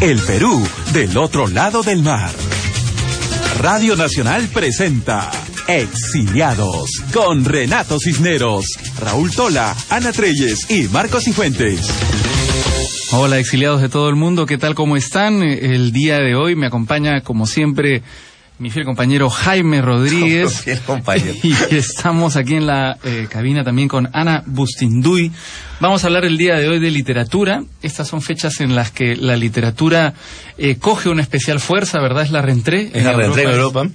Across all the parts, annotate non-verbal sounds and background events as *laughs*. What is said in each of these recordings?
El Perú del otro lado del mar. Radio Nacional presenta Exiliados con Renato Cisneros, Raúl Tola, Ana Treyes y Marcos Cifuentes. Hola exiliados de todo el mundo, ¿qué tal? ¿Cómo están? El día de hoy me acompaña como siempre mi fiel compañero Jaime Rodríguez. *laughs* Fiel compañero. Y estamos aquí en la eh, cabina también con Ana Bustinduy. Vamos a hablar el día de hoy de literatura. Estas son fechas en las que la literatura eh, coge una especial fuerza, ¿verdad? Es la rentré. Es la rentré en Europa.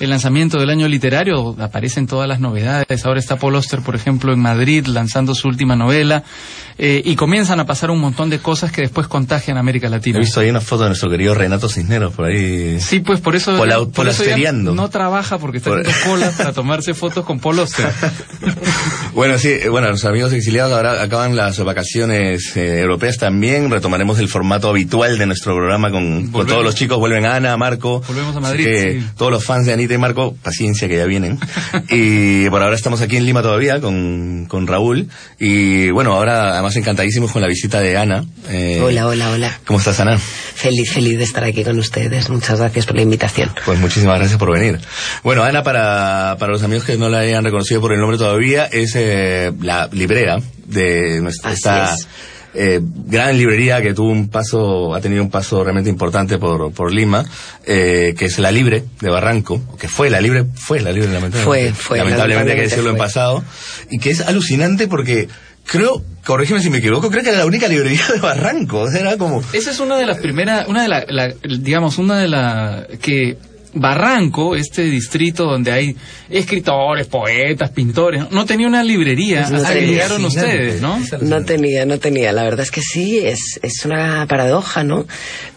El lanzamiento del año literario, aparecen todas las novedades. Ahora está Paul Oster, por ejemplo, en Madrid lanzando su última novela. Eh, y comienzan a pasar un montón de cosas que después contagian a América Latina. He visto ahí una foto de nuestro querido Renato Cisneros por ahí. Sí, pues por eso, Pola- por eso ya polasteriando. no trabaja porque está Por- haciendo cola *laughs* para tomarse fotos con Paul Oster. Bueno, sí, eh, bueno, los amigos exiliados ahora acaban las vacaciones eh, europeas también. Retomaremos el formato habitual de nuestro programa con, con todos los chicos. Vuelven Ana, Marco. Volvemos a Madrid, que sí. Todos los fans de Anita y Marco, paciencia que ya vienen. *laughs* y por ahora estamos aquí en Lima todavía con, con Raúl. Y bueno, ahora además encantadísimos con la visita de Ana. Eh, Hola, hola, hola. ¿Cómo estás, Ana? Feliz, feliz de estar aquí con ustedes. Muchas gracias por la invitación. Pues muchísimas gracias por venir. Bueno, Ana, para, para los amigos que no la hayan reconocido por el nombre todavía, es eh, la librera de nuestra Así esta es. eh, gran librería que tuvo un paso, ha tenido un paso realmente importante por, por Lima, eh, que es la Libre de Barranco, que fue la Libre, fue la Libre lamentablemente. Fue, fue, lamentablemente hay que decirlo en pasado, y que es alucinante porque creo, corrígeme si me equivoco, creo que era la única librería de Barranco, o sea, era como... Esa es una de las primeras, una de la, la- digamos, una de las que Barranco, este distrito donde hay escritores, poetas, pintores, no tenía una librería No hasta que tenía. llegaron ustedes, ¿no? No tenía, no tenía. La verdad es que sí, es, es una paradoja, ¿no?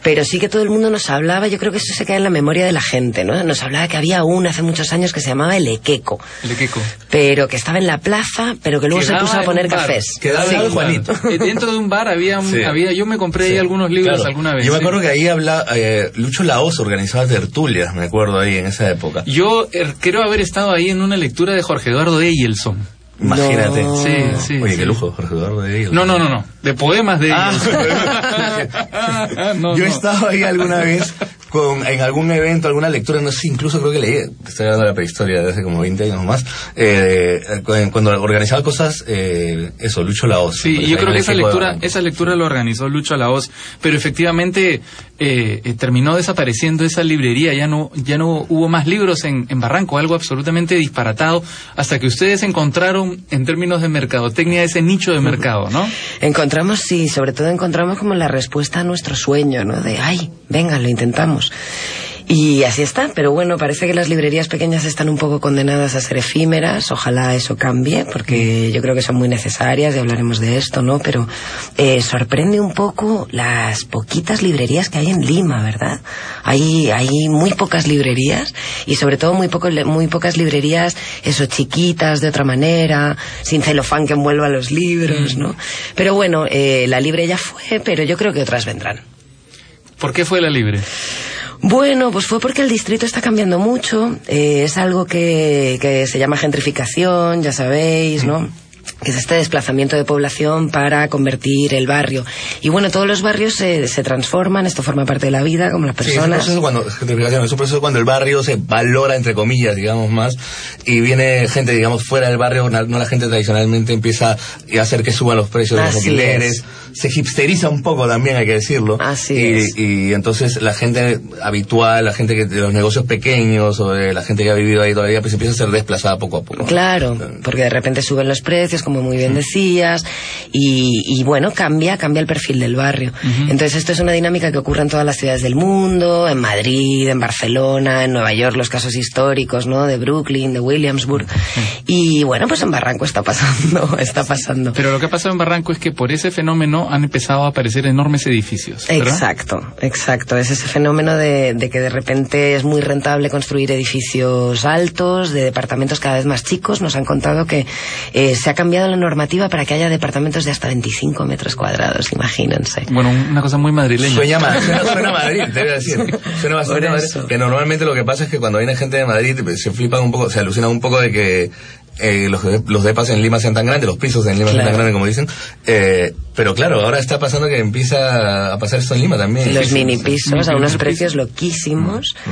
Pero sí que todo el mundo nos hablaba, yo creo que eso se queda en la memoria de la gente, ¿no? Nos hablaba que había una hace muchos años que se llamaba El Equeco, El Equeco. pero que estaba en la plaza, pero que luego se puso a poner cafés. Quedaba Sí, en el Juanito. *laughs* Eh, Dentro de un bar había, un- Sí. había yo me compré ahí algunos libros Claro. alguna vez. Yo me sí. acuerdo que ahí habla, eh, Lucho Laos organizaba tertulias, me acuerdo ahí en esa época. Yo eh, creo haber estado ahí en una lectura de Jorge Eduardo Eyelson. Imagínate. No. Sí, sí. Oye, sí. qué lujo, Jorge Eduardo de Hilo. No, no, no, no. De poemas de Ah. ellos. *laughs* No, Yo he no. estado ahí alguna vez con, en algún evento, alguna lectura, no sé, incluso creo que leí, estoy hablando de la prehistoria de hace como 20 años o más, eh, cu- cuando organizaba cosas, eh, eso, Lucho Laos. Sí, yo creo que esa de lectura, esa lectura lo organizó Lucho Laos, pero efectivamente eh, eh, terminó desapareciendo esa librería, ya no, ya no hubo más libros en, en Barranco, algo absolutamente disparatado, hasta que ustedes encontraron, en términos de mercadotecnia, ese nicho de mercado, ¿no? Encontramos, sí, sobre todo encontramos como la respuesta a nuestro sueño, ¿no? De, ay, venga, lo intentamos. Y así está, pero bueno, parece que las librerías pequeñas están un poco condenadas a ser efímeras, ojalá eso cambie, porque yo creo que son muy necesarias y hablaremos de esto, ¿no? Pero eh, sorprende un poco las poquitas librerías que hay en Lima, ¿verdad? Hay, hay muy pocas librerías y sobre todo muy, poco, muy pocas librerías, eso, chiquitas, de otra manera, sin celofán que envuelva los libros, ¿no? Pero bueno, eh, la libre ya fue, pero yo creo que otras vendrán. ¿Por qué fue la libre? Bueno, pues fue porque el distrito está cambiando mucho. eh, es algo que, que se llama gentrificación, ya sabéis, ¿no? Que es este desplazamiento de población para convertir el barrio. Y bueno, todos los barrios se, se transforman, esto forma parte de la vida, como las Sí, es un personas. proceso cuando, es un proceso cuando el barrio se valora, entre comillas, digamos más, y viene gente, digamos, fuera del barrio, no la gente tradicionalmente empieza a hacer que suban los precios de los alquileres, se hipsteriza un poco también, hay que decirlo. Así y, es. y entonces la gente habitual, la gente que de los negocios pequeños, o de la gente que ha vivido ahí todavía, pues empieza a ser desplazada poco a poco. Claro, porque de repente suben los precios, como muy bien decías, y, y bueno, cambia, cambia el perfil del barrio. Entonces esto es una dinámica que ocurre en todas las ciudades del mundo, en Madrid, en Barcelona, en Nueva York, los casos históricos, ¿no? De Brooklyn, de Williamsburg. Y bueno, pues en Barranco está pasando, *laughs* está pasando. Pero lo que ha pasado en Barranco es que por ese fenómeno han empezado a aparecer enormes edificios. ¿verdad? Exacto, exacto. Es ese fenómeno de, de que de repente es muy rentable construir edificios altos, de departamentos cada vez más chicos. Nos han contado que eh, se ha cambiado la normativa para que haya departamentos de hasta 25 metros cuadrados, imagínense. Bueno, una cosa muy madrileña. Sueña, *laughs* suena, Madrid, te voy a decir. Suena bastante Madrid. Que normalmente lo que pasa es que cuando viene gente de Madrid pues, se flipan un poco, se alucinan un poco de que eh, los, de- los depas en Lima sean tan grandes, los pisos en Lima sean tan Claro. grandes como dicen. Eh, Pero claro, ahora está pasando que empieza a pasar esto en Lima también. Los mini sí. pisos a unos precios loquísimos. Mm,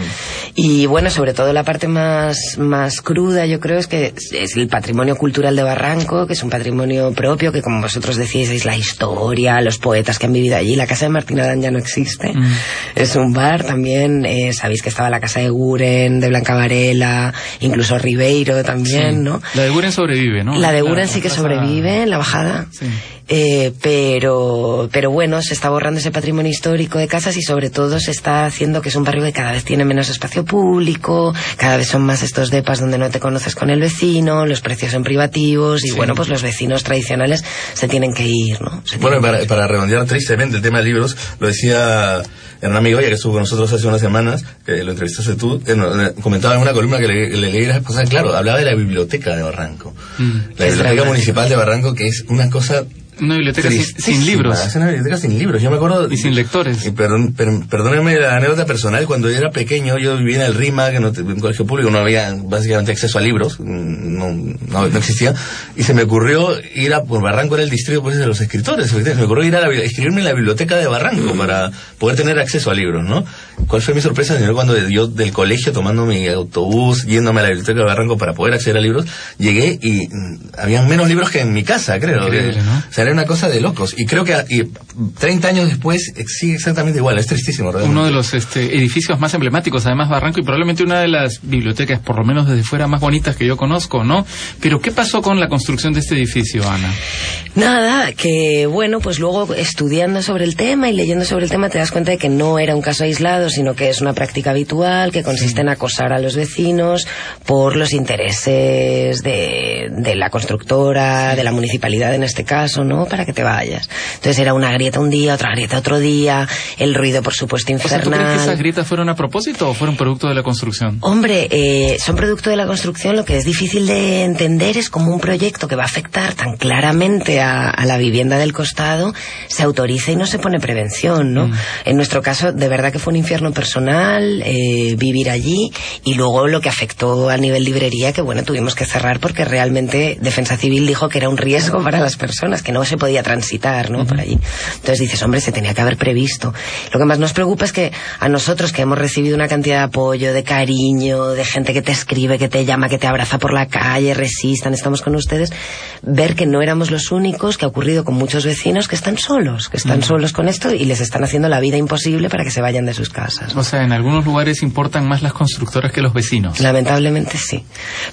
Y bueno, sobre todo la parte más, más cruda, yo creo, es que es el patrimonio cultural de Barranco, que es un patrimonio propio, que como vosotros decís, es la historia, los poetas que han vivido allí. La casa de Martín Adán ya no existe. Mm. Es un bar también. eh, sabéis que estaba la casa de Guren, de Blanca Varela, incluso Ribeiro también, Sí. ¿no? La de Guren sobrevive, ¿no? La de Guren sí que sobrevive en la bajada. Sí. Eh, pero, pero bueno, se está borrando ese patrimonio histórico de casas y sobre todo se está haciendo que es un barrio que cada vez tiene menos espacio público, cada vez son más estos depas donde no te conoces con el vecino, los precios son privativos y Sí. bueno, pues los vecinos tradicionales se tienen que ir, ¿no? Se Bueno, para, para redondear tristemente el tema de libros, lo decía Hernán Migoya, que estuvo con nosotros hace unas semanas, que lo entrevistaste tú, eh, no, eh, comentaba en una columna que le, le leí la pasada, claro, hablaba de la biblioteca de Barranco. Mm. La biblioteca dramático. municipal de Barranco, que es una cosa Una biblioteca sin, sin libros. Es una biblioteca sin libros. Yo me acuerdo... Y sin lectores. Y perdón, per- perdónenme la anécdota personal, cuando yo era pequeño, yo vivía en el RIMA, que no en un colegio público no había básicamente acceso a libros, mm, no, no, no existía, y se me ocurrió ir a, por Barranco era el distrito pues, de los escritores, se me ocurrió ir a la, bi- escribirme en la biblioteca de Barranco para poder tener acceso a libros, ¿no? ¿Cuál fue mi sorpresa, señor? Cuando yo del colegio tomando mi autobús, yéndome a la biblioteca de Barranco para poder acceder a libros, llegué y mm, habían menos libros que en mi casa, creo. Increíble, que- ¿no? O sea, era una cosa de locos. Y creo que a- y 30 años después eh, sigue exactamente igual. Es tristísimo, realmente. Uno de los este, edificios más emblemáticos, además Barranco, y probablemente una de las bibliotecas, por lo menos desde fuera, más bonitas que yo conozco, ¿no? Pero ¿qué pasó con la construcción de este edificio, Ana? Nada, que bueno, pues luego estudiando sobre el tema y leyendo sobre el tema te das cuenta de que no era un caso aislado, sino que es una práctica habitual que consiste en acosar a los vecinos por los intereses de, de la constructora, de la municipalidad en este caso, ¿no? Para que te vayas. Entonces era una grieta un día, otra grieta otro día, el ruido por supuesto O sea, ¿tú crees que esas infernal. grietas fueron a propósito o fueron producto de la construcción? Hombre, eh, son producto de la construcción. Lo que es difícil de entender es cómo un proyecto que va a afectar tan claramente a, a la vivienda del costado se autoriza y no se pone prevención, ¿no? En nuestro caso, de verdad que fue un infierno personal eh, vivir allí y luego lo que afectó a nivel librería, que bueno, tuvimos que cerrar porque realmente Defensa Civil dijo que era un riesgo para las personas, que no se podía transitar, ¿no? Por allí. Entonces dices, hombre, se tenía que haber previsto. Lo que más nos preocupa es que a nosotros que hemos recibido una cantidad de apoyo, de cariño, de gente que te escribe, que te llama, que te abraza por la calle, resistan, estamos con ustedes, ver que no éramos los únicos, que ha ocurrido con muchos vecinos que están solos, que están solos con esto y les están haciendo la vida imposible para que se vayan de sus casas. O sea, en algunos lugares importan más las constructoras que los vecinos. Lamentablemente sí.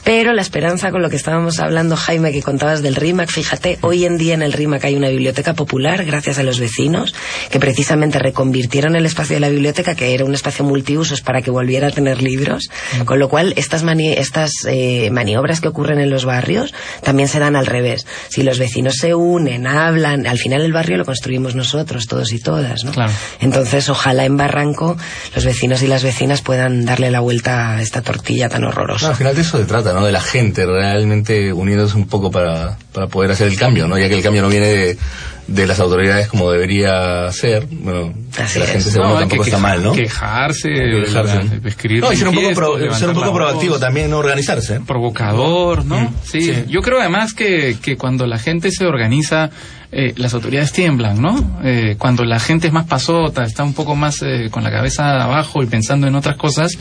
Pero la esperanza con lo que estábamos hablando, Jaime, que contabas del RIMAC, fíjate, hoy en día en el RIMAC hay una biblioteca popular gracias a los vecinos que precisamente reconvirtieron el espacio de la biblioteca, que era un espacio multiusos, para que volviera a tener libros. Con lo cual, estas, mani- estas eh, maniobras que ocurren en los barrios también se dan al revés. Si los vecinos se unen, hablan, al final el barrio lo construimos nosotros, todos y todas, ¿no? Claro. Entonces, ojalá en Barranco los vecinos y las vecinas puedan darle la vuelta a esta tortilla tan No, horrorosa. al final de eso se trata, ¿no? De la gente realmente uniéndose un poco para, para poder hacer el cambio, ¿no? Ya que el cambio no viene de, de las autoridades como debería ser. Bueno, Así que la es. gente se No, une hay tampoco que está queja- mal, ¿no? Quejarse, escribir No, y ser un poco, pro- ser un levantar poco la proactivo voz. también, no organizarse. ¿eh? provocador, ¿no? Mm, sí. sí. yo creo además que, que cuando la gente se organiza, eh, las autoridades tiemblan, ¿no? Eh, cuando la gente es más pasota, está un poco más eh, con la cabeza abajo y pensando en otras cosas,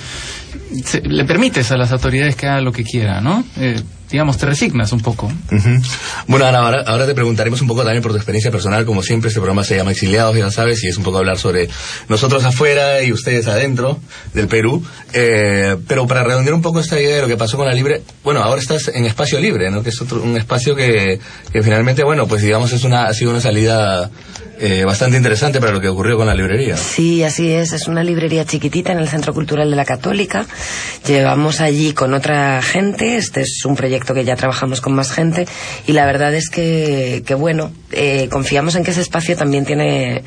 se- le permites a las autoridades que hagan lo que quieran, ¿no? Digamos, te resignas un poco. Bueno, Ana, ahora, ahora te preguntaremos un poco también por tu experiencia personal. Como siempre, este programa se llama Exiliados, ya sabes, y es un poco hablar sobre nosotros afuera y ustedes adentro del Perú. Eh, pero para redondear un poco esta idea de lo que pasó con la Libre, bueno, ahora estás en Espacio Libre, ¿no? Que es otro, un espacio que, que finalmente, bueno, pues digamos, es una, ha sido una salida eh, bastante interesante para lo que ocurrió con la librería. Sí, así es. Es una librería chiquitita en el Centro Cultural de la Católica. Llevamos allí con otra gente. Este es un proyecto que ya trabajamos con más gente. Y la verdad es que, que bueno, eh, confiamos en que ese espacio también tiene,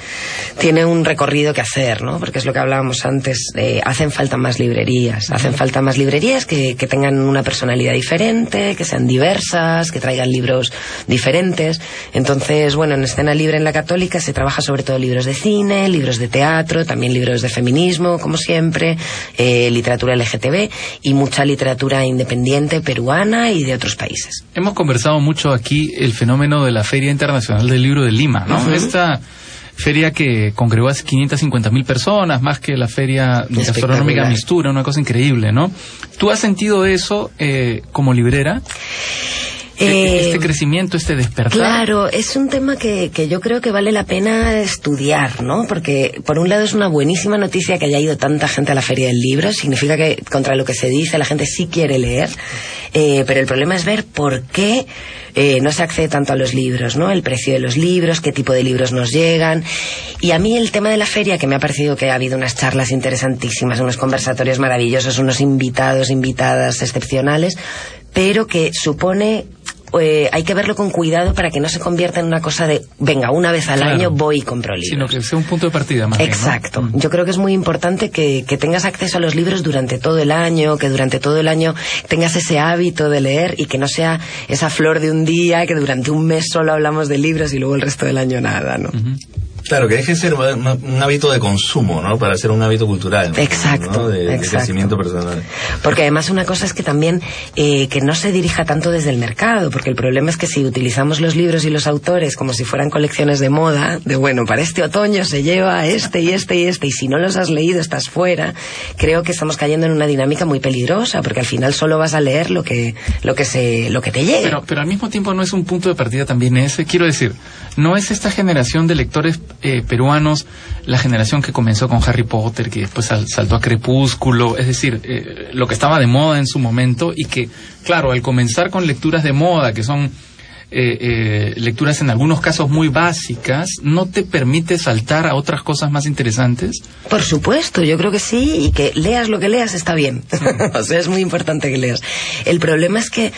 tiene un recorrido que hacer, ¿no? Porque es lo que hablábamos antes, eh, hacen falta más librerías, hacen falta más librerías que, que tengan una personalidad diferente, que sean diversas, que traigan libros diferentes. Entonces, bueno, en Escena Libre en la Católica se trabaja sobre todo libros de cine, libros de teatro, también libros de feminismo, como siempre, eh, literatura LGTB y mucha literatura independiente peruana y de otros países. Hemos conversado mucho aquí el fenómeno de la Feria Internacional del Libro de Lima, ¿no? Esta feria que congregó a 550 mil personas, más que la feria gastronómica. Mistura, una cosa increíble, ¿no? ¿Tú has sentido eso eh, como librera? Eh, este crecimiento, este despertar. Claro, es un tema que, que yo creo que vale la pena estudiar, ¿no? Porque por un lado es una buenísima noticia que haya ido tanta gente a la feria del libro, significa que contra lo que se dice la gente sí quiere leer, eh, pero el problema es ver por qué eh, no se accede tanto a los libros, ¿no? El precio de los libros, qué tipo de libros nos llegan. Y a mí el tema de la feria, que me ha parecido que ha habido unas charlas interesantísimas, unos conversatorios maravillosos, unos invitados, invitadas excepcionales, pero que supone eh, hay que verlo con cuidado para que no se convierta en una cosa de, venga, una vez al Claro. año voy y compro Sino libros. que sea un punto de partida más bien, ¿no? Exacto. Mm. Yo creo que es muy importante que, que tengas acceso a los libros durante todo el año, que durante todo el año tengas ese hábito de leer y que no sea esa flor de un día, que durante un mes solo hablamos de libros y luego el resto del año nada, ¿no? Claro, que deje de ser un, hábito de consumo, ¿no? Para ser un hábito cultural. ¿no? Exacto, De, de exacto. crecimiento personal. Porque además una cosa es que también eh, que no se dirija tanto desde el mercado, porque el problema es que si utilizamos los libros y los autores como si fueran colecciones de moda, de bueno, para este otoño se lleva este y este y este, y si no los has leído estás fuera, creo que estamos cayendo en una dinámica muy peligrosa, porque al final solo vas a leer lo que, lo que se, lo que te llegue. Pero, pero al mismo tiempo no es un punto de partida también ese. Quiero decir, no es esta generación de lectores eh, peruanos la generación que comenzó con Harry Potter, que después sal- saltó a Crepúsculo, es decir, eh, lo que estaba de moda en su momento y que, claro, al comenzar con lecturas de moda, que son eh, eh, lecturas en algunos casos muy básicas, no te permite saltar a otras cosas más interesantes. Por supuesto, yo creo que sí, y que leas lo que leas está bien. *laughs* o sea, es muy importante que leas. El problema es que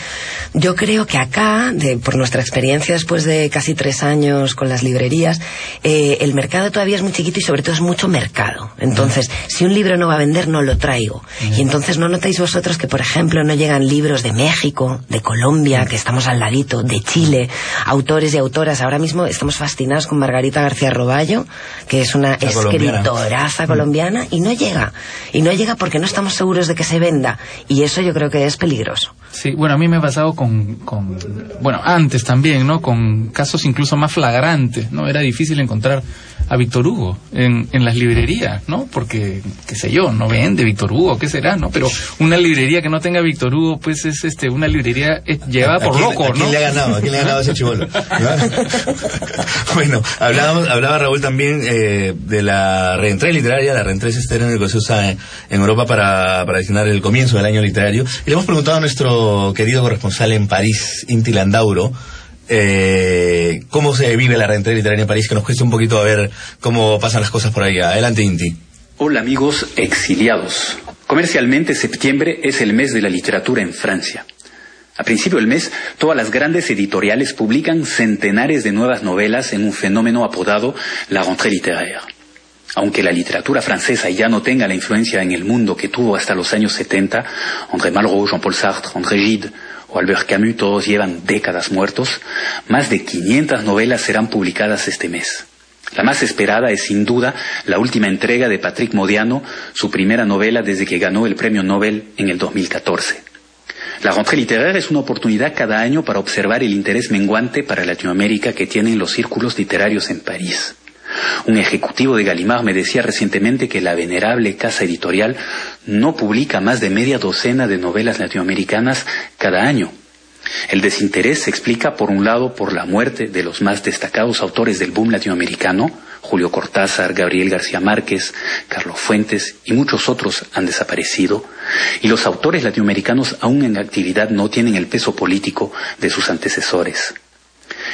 yo creo que acá, de, por nuestra experiencia después de casi tres años con las librerías, eh, el mercado todavía es muy chiquito y sobre todo es mucho mercado. Entonces, si un libro no va a vender, no lo traigo. Y entonces no notáis vosotros que, por ejemplo, no llegan libros de México, de Colombia, que estamos al ladito, de Chile, autores y autoras. Ahora mismo estamos fascinados con Margarita García Roballo, que es una La colombiana. escritoraza colombiana, y no llega. Y no llega porque no estamos seguros de que se venda. Y eso yo creo que es peligroso. Sí, bueno, a mí me ha pasado con, con, bueno, antes también, ¿no? Con casos incluso más flagrantes, ¿no? Era difícil encontrar a Víctor Hugo en, en las librerías, ¿no? Porque, qué sé yo, no vende Víctor Hugo, ¿qué será, no? Pero una librería que no tenga Víctor Hugo, pues es este, una librería eh, llevada ¿A por loco, ¿A quién ¿no? le ha ganado? ¿A quién le ha ganado ese chivolo? *laughs* bueno, hablábamos, hablaba Raúl también eh, de la reentrée literaria. La reentrée es término que se usa en, en Europa para, para designar el comienzo del año literario. Y le hemos preguntado a nuestro querido corresponsal en París, Inti Landauro, eh, cómo se vive la reentrée literaria en París, que nos cueste un poquito a ver cómo pasan las cosas por ahí. Adelante, Inti. Hola amigos exiliados. Comercialmente septiembre es el mes de la literatura en Francia. A principio del mes, todas las grandes editoriales publican centenares de nuevas novelas en un fenómeno apodado la rentrée littéraire. Aunque la literatura francesa ya no tenga la influencia en el mundo que tuvo hasta los años 70, André Malraux, Jean-Paul Sartre, André Gide o Albert Camus todos llevan décadas muertos, más de 500 novelas serán publicadas este mes. La más esperada es sin duda la última entrega de Patrick Modiano, su primera novela desde que ganó el premio Nobel en el 2014. La rentrée littéraire es una oportunidad cada año para observar el interés menguante para Latinoamérica que tienen los círculos literarios en París. Un ejecutivo de Gallimard me decía recientemente que la venerable casa editorial no publica más de media docena de novelas latinoamericanas cada año. El desinterés se explica, por un lado, por la muerte de los más destacados autores del boom latinoamericano, Julio Cortázar, Gabriel García Márquez, Carlos Fuentes y muchos otros han desaparecido, y los autores latinoamericanos aún en actividad no tienen el peso político de sus antecesores.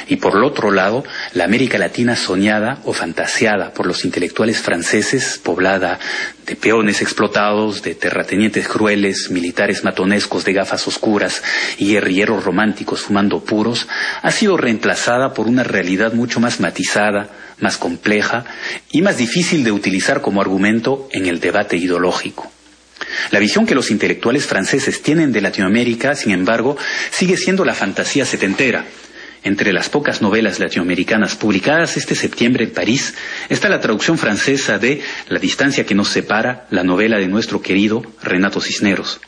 Y por el otro lado, la América Latina soñada o fantaseada por los intelectuales franceses, poblada de peones explotados, de terratenientes crueles, militares matonescos de gafas oscuras y guerrilleros románticos fumando puros, ha sido reemplazada por una realidad mucho más matizada, más compleja y más difícil de utilizar como argumento en el debate ideológico. La visión que los intelectuales franceses tienen de Latinoamérica, sin embargo, sigue siendo la fantasía setentera. Entre las pocas novelas latinoamericanas publicadas este septiembre en París está la traducción francesa de La distancia que nos separa, la novela de nuestro querido Renato Cisneros.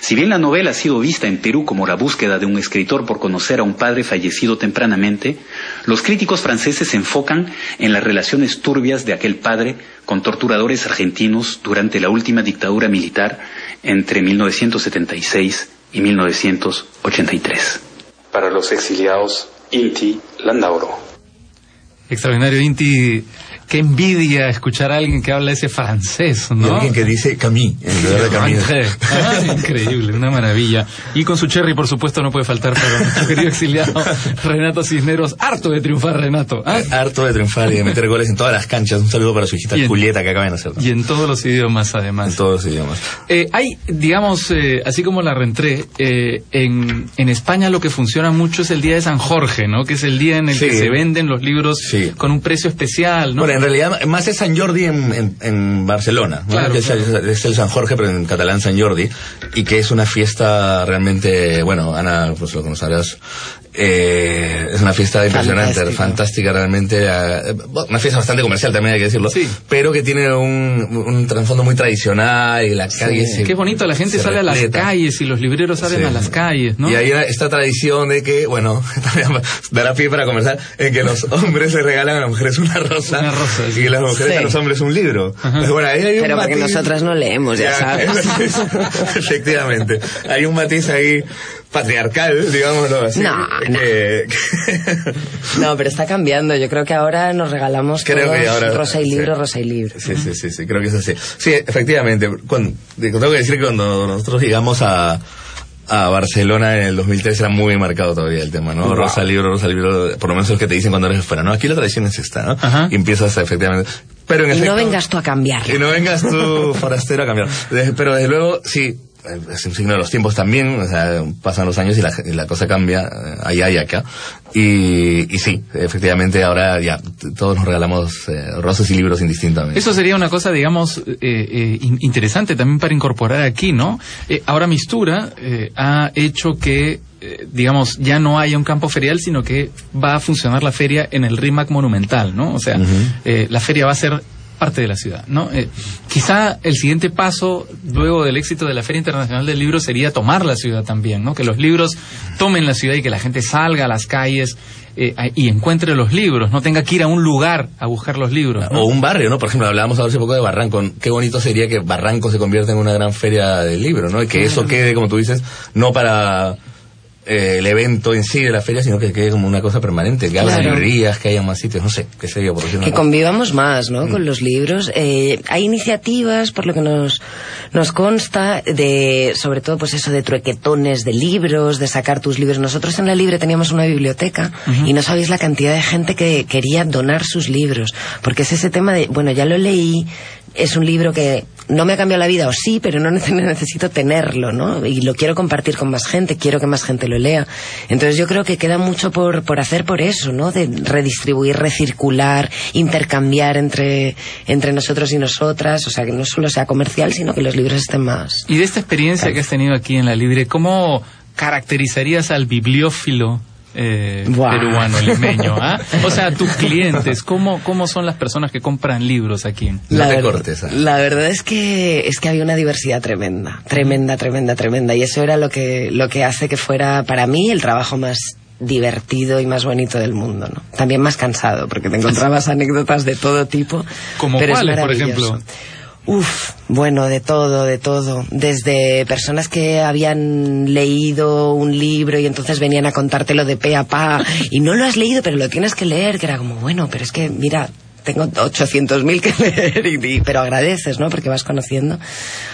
Si bien la novela ha sido vista en Perú como la búsqueda de un escritor por conocer a un padre fallecido tempranamente, los críticos franceses se enfocan en las relaciones turbias de aquel padre con torturadores argentinos durante la última dictadura militar entre 1976 y 1983. Para los exiliados, Inti Landauro. Extraordinario, Inti qué envidia escuchar a alguien que habla ese francés, ¿no? Y alguien que dice Camille, en lugar de Camille. Ah, increíble, una maravilla. Y con su cherry, por supuesto, no puede faltar para nuestro querido exiliado *laughs* Renato Cisneros. Harto de triunfar, Renato. ¿ah? Harto de triunfar y de meter goles en todas las canchas. Un saludo para su hijita Julieta que acaban de hacer. Y en todos los idiomas, además. En todos los idiomas. Eh, hay, digamos, eh, así como la reentré, eh, en, en España lo que funciona mucho es el Día de San Jorge, ¿no? Que es el día en el que se venden los libros con un precio especial, ¿no? En realidad más es San Jordi en, en, Barcelona, es, el San Jorge, pero en catalán San Jordi, y que es una fiesta realmente, bueno, Ana, pues lo conocerás, eh, es una fiesta impresionante, fantástica, realmente. Eh, una fiesta bastante comercial también hay que decirlo. Pero que tiene un, un trasfondo muy tradicional y la calle Qué bonito, la gente sale a las calles y los libreros salen a las calles, ¿no? Y hay esta tradición de que, bueno, *laughs* dará pie para conversar, en que los *laughs* hombres le regalan a las mujeres una rosa. Una rosa Y las mujeres a los hombres un libro. Pues bueno, ahí hay un Pero porque nosotras no leemos, ya, sabes. *laughs* Efectivamente. Hay un matiz ahí patriarcal, digámoslo así. No, no. *laughs* no, pero está cambiando. Yo creo que ahora nos regalamos creo que ahora, rosa y libro, rosa y libro. Sí, sí, sí, sí, creo que es así. Sí, efectivamente. Cuando, tengo que decir que cuando nosotros llegamos a, a Barcelona en el 2003 era muy marcado todavía el tema, ¿no? Rosa Libro, Rosa Libro, por lo menos es lo que te dicen cuando eres fuera, ¿no? Aquí la tradición es esta, ¿no? Y empiezas efectivamente... Pero en y no vengas tú a cambiar. Y no vengas tú, forastero, a cambiar. Pero desde luego, sí, es un signo de los tiempos también, o sea, pasan los años y la, la cosa cambia eh, allá y acá. Y, y, sí, efectivamente ahora ya todos nos regalamos eh, rosas y libros indistintamente. Eso sería una cosa, digamos, eh, eh interesante también para incorporar aquí, ¿no? ahora Mistura ha hecho que digamos, ya no haya un campo ferial, sino que va a funcionar la feria en el RIMAC monumental, ¿no? O sea, la feria va a ser parte de la ciudad, ¿no? Eh, quizá el siguiente paso, luego del éxito de la Feria Internacional del Libro, sería tomar la ciudad también, ¿no? Que los libros tomen la ciudad y que la gente salga a las calles eh, y encuentre los libros, no tenga que ir a un lugar a buscar los libros. O un barrio, ¿no? Por ejemplo, hablábamos hace poco de Barranco. Qué bonito sería que Barranco se convierta en una gran feria del libro, ¿no? Y que eso quede, como tú dices, no para eh, el evento en sí de la feria, sino que quede como una cosa permanente, que haya librerías, que haya más sitios, no sé, qué sé yo. Por que convivamos más, ¿no? Mm. Con los libros. Eh, hay iniciativas, por lo que nos, nos consta, de, sobre todo, pues eso, de truequetones de libros, de sacar tus libros. Nosotros en la Libre teníamos una biblioteca y no sabéis la cantidad de gente que quería donar sus libros, porque es ese tema de, bueno, ya lo leí, es un libro que no me ha cambiado la vida, o sí, pero no *laughs* necesito tenerlo, ¿no? Y lo quiero compartir con más gente, quiero que más gente lo lea. Entonces yo creo que queda mucho por, por hacer por eso, ¿no? De redistribuir, recircular, intercambiar entre, entre nosotros y nosotras, o sea, que no solo sea comercial, sino que los libros estén más. Y de esta experiencia que has tenido aquí en la Libre, ¿cómo caracterizarías al bibliófilo eh, peruano, limeño. ¿ah? *laughs* O sea, tus clientes, ¿cómo, ¿cómo son las personas que compran libros aquí? La, la verdad es que, es que había una diversidad tremenda, tremenda, tremenda, tremenda. Y eso era lo que, lo que hace que fuera para mí el trabajo más divertido y más bonito del mundo, ¿no? También más cansado, porque te encontrabas *laughs* anécdotas de todo tipo. ¿Como cuáles, por ejemplo? Uf, bueno, de todo, de todo. Desde personas que habían leído un libro y entonces venían a contártelo de pe a pa y no lo has leído, pero lo tienes que leer, que era como, bueno, pero es que, mira, tengo 800.000 que leer, y, pero agradeces, ¿no? Porque vas conociendo.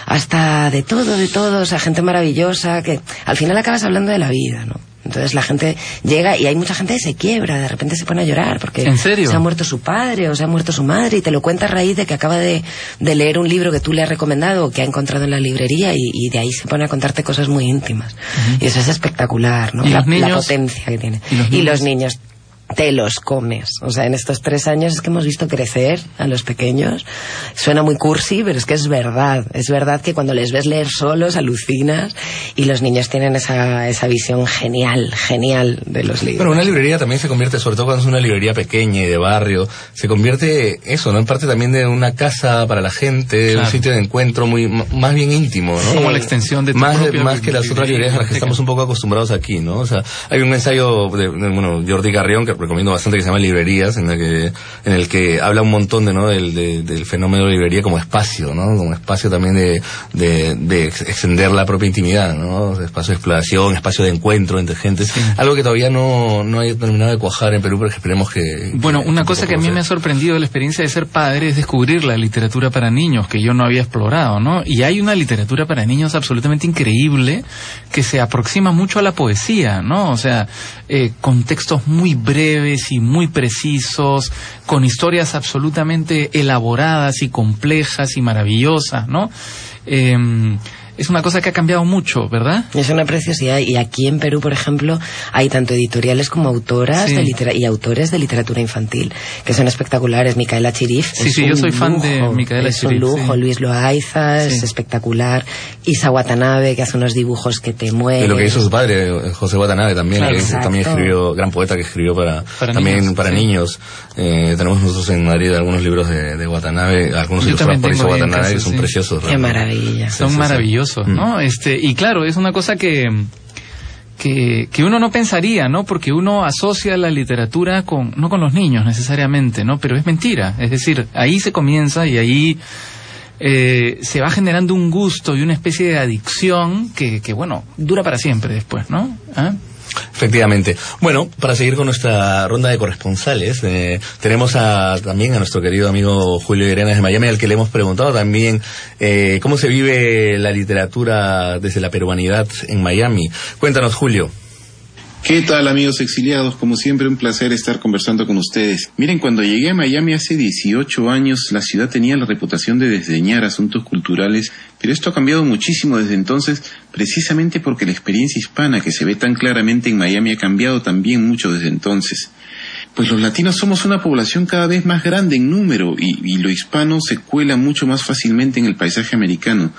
Hasta de todo, de todo, o sea, gente maravillosa que al final acabas hablando de la vida, ¿no? Entonces la gente llega y hay mucha gente que se quiebra, de repente se pone a llorar porque se ha muerto su padre o se ha muerto su madre y te lo cuenta a raíz de que acaba de, leer un libro que tú le has recomendado o que ha encontrado en la librería y, de ahí se pone a contarte cosas muy íntimas. Y eso es espectacular, ¿no? La, potencia que tiene. ¿Y los, niños? Te los comes. O sea, en estos tres años es que hemos visto crecer a los pequeños. Suena muy cursi, pero es que es verdad. Es verdad que cuando les ves leer solos, alucinas y los niños tienen esa, esa visión genial, genial de los libros. Bueno, una librería también se convierte, sobre todo cuando es una librería pequeña y de barrio, se convierte eso, ¿no? En parte también de una casa para la gente, un sitio de encuentro muy más bien íntimo, ¿no? Como la extensión de tu más, más que las otras librerías a las que estamos un poco acostumbrados aquí, ¿no? O sea, hay un ensayo de, bueno, Jordi Garrión que recomiendo bastante que se llama Librerías, en el que, en el que habla un montón de, ¿no? del, del fenómeno de librería como espacio, ¿no? Como espacio también de, de, de extender la propia intimidad, ¿no? Espacio de exploración, espacio de encuentro entre gente. Algo que todavía no, no hay terminado de cuajar en Perú, pero que esperemos que... Bueno, una cosa que a mí me ha sorprendido de la experiencia de ser padre es descubrir la literatura para niños que yo no había explorado, ¿no? Y hay una literatura para niños absolutamente increíble que se aproxima mucho a la poesía, ¿no? O sea, eh, con textos muy breves y muy precisos, con historias absolutamente elaboradas y complejas y maravillosas, ¿no? Eh, es una cosa que ha cambiado mucho, ¿verdad? Es una preciosidad. Y aquí en Perú, por ejemplo, hay tanto editoriales como autoras de y autores de literatura infantil, que son espectaculares. Micaela Chirif. Sí, sí, yo soy fan de Micaela Chirif. Es un lujo. Luis Loaiza es espectacular. Isa Watanabe, que hace unos dibujos que te mueven. Y lo que hizo su padre, José Watanabe, también, que también escribió, gran poeta que escribió para, también niños, para niños. Eh, tenemos nosotros en Madrid algunos libros de, de Watanabe, algunos ilustrados por Isa Watanabe, que son preciosos. Qué maravilla. Son maravillosos. ¿No? Mm. Este, y claro, es una cosa que, que, que, uno no pensaría, ¿no? Porque uno asocia la literatura con, no con los niños necesariamente, ¿no? Pero es mentira. Es decir, ahí se comienza y ahí eh, se va generando un gusto y una especie de adicción que, que bueno, dura para siempre después, ¿no? ¿Ah? Efectivamente. Bueno, para seguir con nuestra ronda de corresponsales, eh, tenemos a, también a nuestro querido amigo Julio Irenas de Miami, al que le hemos preguntado también eh, cómo se vive la literatura desde la peruanidad en Miami. Cuéntanos, Julio. ¿Qué tal amigos exiliados? Como siempre un placer estar conversando con ustedes. Miren, cuando llegué a Miami hace 18 años, la ciudad tenía la reputación de desdeñar asuntos culturales, pero esto ha cambiado muchísimo desde entonces, precisamente porque la experiencia hispana que se ve tan claramente en Miami ha cambiado también mucho desde entonces. Pues los latinos somos una población cada vez más grande en número y, y lo hispano se cuela mucho más fácilmente en el paisaje americano.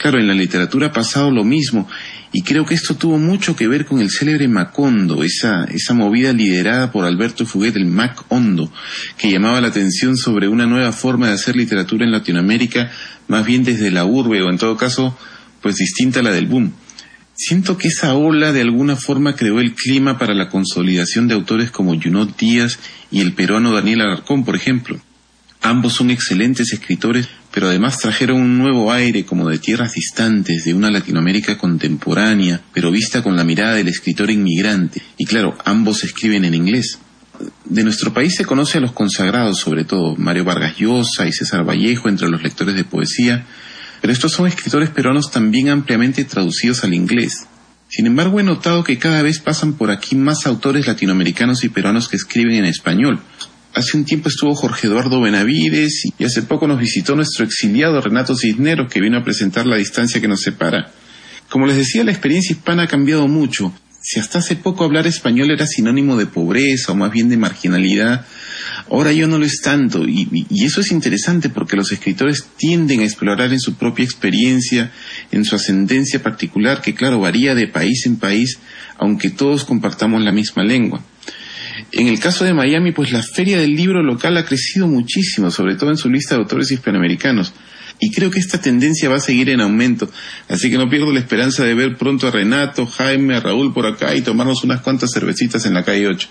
Claro, en la literatura ha pasado lo mismo y creo que esto tuvo mucho que ver con el célebre Macondo, esa, esa movida liderada por Alberto Fuguet, el Mac Hondo, que llamaba la atención sobre una nueva forma de hacer literatura en Latinoamérica, más bien desde la urbe, o en todo caso, pues distinta a la del boom. Siento que esa ola de alguna forma creó el clima para la consolidación de autores como Junot Díaz y el peruano Daniel Alarcón, por ejemplo. Ambos son excelentes escritores, pero además trajeron un nuevo aire como de tierras distantes, de una Latinoamérica contemporánea, pero vista con la mirada del escritor inmigrante. Y claro, ambos escriben en inglés. De nuestro país se conoce a los consagrados, sobre todo Mario Vargas Llosa y César Vallejo entre los lectores de poesía, pero estos son escritores peruanos también ampliamente traducidos al inglés. Sin embargo, he notado que cada vez pasan por aquí más autores latinoamericanos y peruanos que escriben en español, Hace un tiempo estuvo Jorge Eduardo Benavides y hace poco nos visitó nuestro exiliado Renato Cisneros que vino a presentar la distancia que nos separa. Como les decía, la experiencia hispana ha cambiado mucho. Si hasta hace poco hablar español era sinónimo de pobreza o más bien de marginalidad, ahora yo no lo es tanto. Y, y, eso es interesante porque los escritores tienden a explorar en su propia experiencia, en su ascendencia particular, que claro varía de país en país, aunque todos compartamos la misma lengua. En el caso de Miami, pues la feria del libro local ha crecido muchísimo, sobre todo en su lista de autores hispanoamericanos. Y creo que esta tendencia va a seguir en aumento. Así que no pierdo la esperanza de ver pronto a Renato, Jaime, a Raúl por acá y tomarnos unas cuantas cervecitas en la calle 8.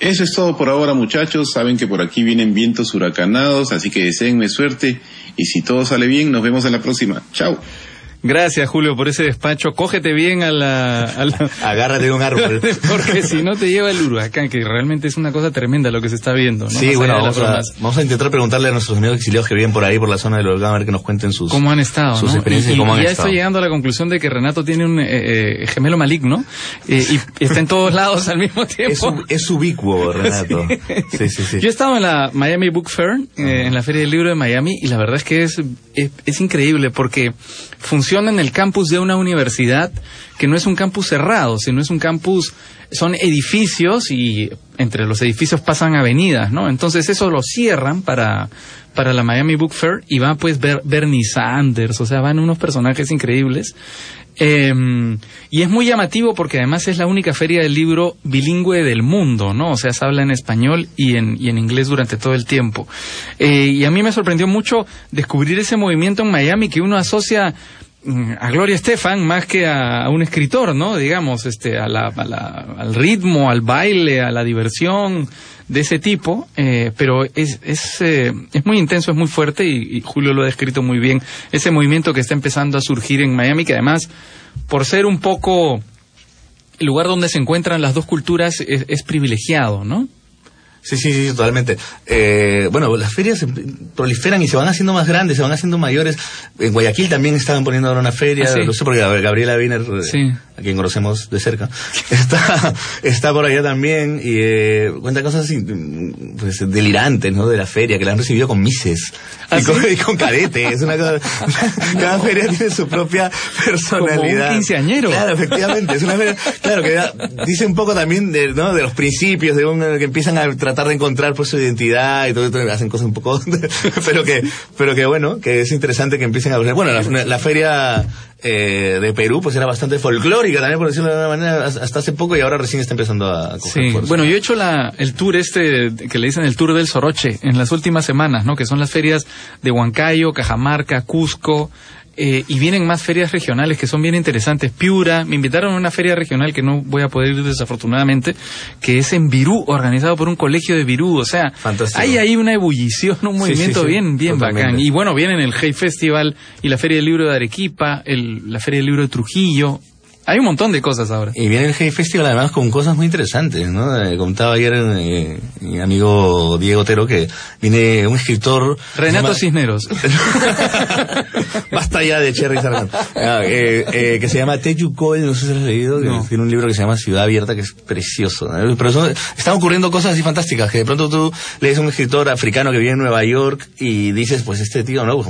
Eso es todo por ahora, muchachos. Saben que por aquí vienen vientos huracanados, así que deseenme suerte. Y si todo sale bien, nos vemos en la próxima. Chao. Gracias, Julio, por ese despacho. Cógete bien a la... *laughs* Agárrate de un árbol. *laughs* Porque si no te lleva el huracán, que realmente es una cosa tremenda lo que se está viendo. ¿no? Sí, bueno, vamos a, vamos a, intentar preguntarle a nuestros amigos exiliados que viven por ahí, por la zona del huracán, a ver que nos cuenten sus... ¿Cómo han estado? Sus experiencias y, cómo han ya estoy llegando a la conclusión de que Renato tiene un eh, eh, gemelo maligno eh, y está en todos lados al mismo tiempo. Es, ubicuo, Renato. *laughs* Sí. Sí, sí, Yo he estado en la Miami Book Fair, en la Feria del Libro de Miami, y la verdad es que es, es, es increíble porque funciona en el campus de una universidad que no es un campus cerrado, sino es un campus, son edificios y entre los edificios pasan avenidas, ¿no? Entonces eso lo cierran para, para la Miami Book Fair y va pues Bernie Sanders, o sea, van unos personajes increíbles. Eh, y es muy llamativo porque además es la única feria del libro bilingüe del mundo, ¿no? O sea, se habla en español y en, y en inglés durante todo el tiempo. Eh, y a mí me sorprendió mucho descubrir ese movimiento en Miami que uno asocia a Gloria Estefan más que a, un escritor, ¿no? Digamos, este, a la, al ritmo, al baile, a la diversión de ese tipo, eh, pero es, es, eh, es muy intenso, es muy fuerte y, y, Julio lo ha descrito muy bien. Ese movimiento que está empezando a surgir en Miami, que además, por ser un poco el lugar donde se encuentran las dos culturas, es, es privilegiado, ¿no? Sí, sí, sí, totalmente. Eh, bueno, las ferias proliferan y se van haciendo más grandes, se van haciendo mayores. En Guayaquil también estaban poniendo ahora una feria, ¿Ah, sí? no sé porque Gabriela Wiener, sí. a quien conocemos de cerca, *laughs* está, está por allá también y eh, cuenta cosas así, pues, delirantes, ¿no? De la feria, que la han recibido con mises ¿Ah, y, con, sí? *laughs* y, con, cadetes. Es una cosa, *laughs* cada feria tiene su propia personalidad. Como un quinceañero. Claro, efectivamente. Es una feria, claro, que dice un poco también de, ¿no? de los principios, de un, que empiezan a tratar de encontrar pues su identidad y todo, todo hacen cosas un poco *laughs* pero que pero que bueno que es interesante que empiecen a bueno la, la feria eh, de Perú pues era bastante folclórica también por decirlo de alguna manera hasta hace poco y ahora recién está empezando a coger sí. fuerza. bueno yo he hecho la, el tour este que le dicen el tour del Soroche en las últimas semanas no que son las ferias de Huancayo Cajamarca Cusco eh, y vienen más ferias regionales que son bien interesantes. Piura, me invitaron a una feria regional que no voy a poder ir desafortunadamente, que es en Virú, organizado por un colegio de Virú. O sea, Fantástico. hay ahí una ebullición, un movimiento sí, sí, bien, bien totalmente. bacán. Y bueno, vienen el Hey Festival y la Feria del Libro de Arequipa, el, la Feria del Libro de Trujillo. Hay un montón de cosas ahora. Y viene el Hey Festival además con cosas muy interesantes, ¿no? Eh, contaba ayer eh, mi amigo Diego Otero que viene un escritor... Renato llama... Cisneros. *laughs* Basta ya de Cherry Sargent. Ah, eh, eh, que se llama Teju Cole, no sé si lo has leído, que No. tiene un libro que se llama Ciudad Abierta, que es precioso. ¿no? Pero son- están ocurriendo cosas así fantásticas, que de pronto tú lees a un escritor africano que vive en Nueva York y dices, pues este tío, ¿no? Pues,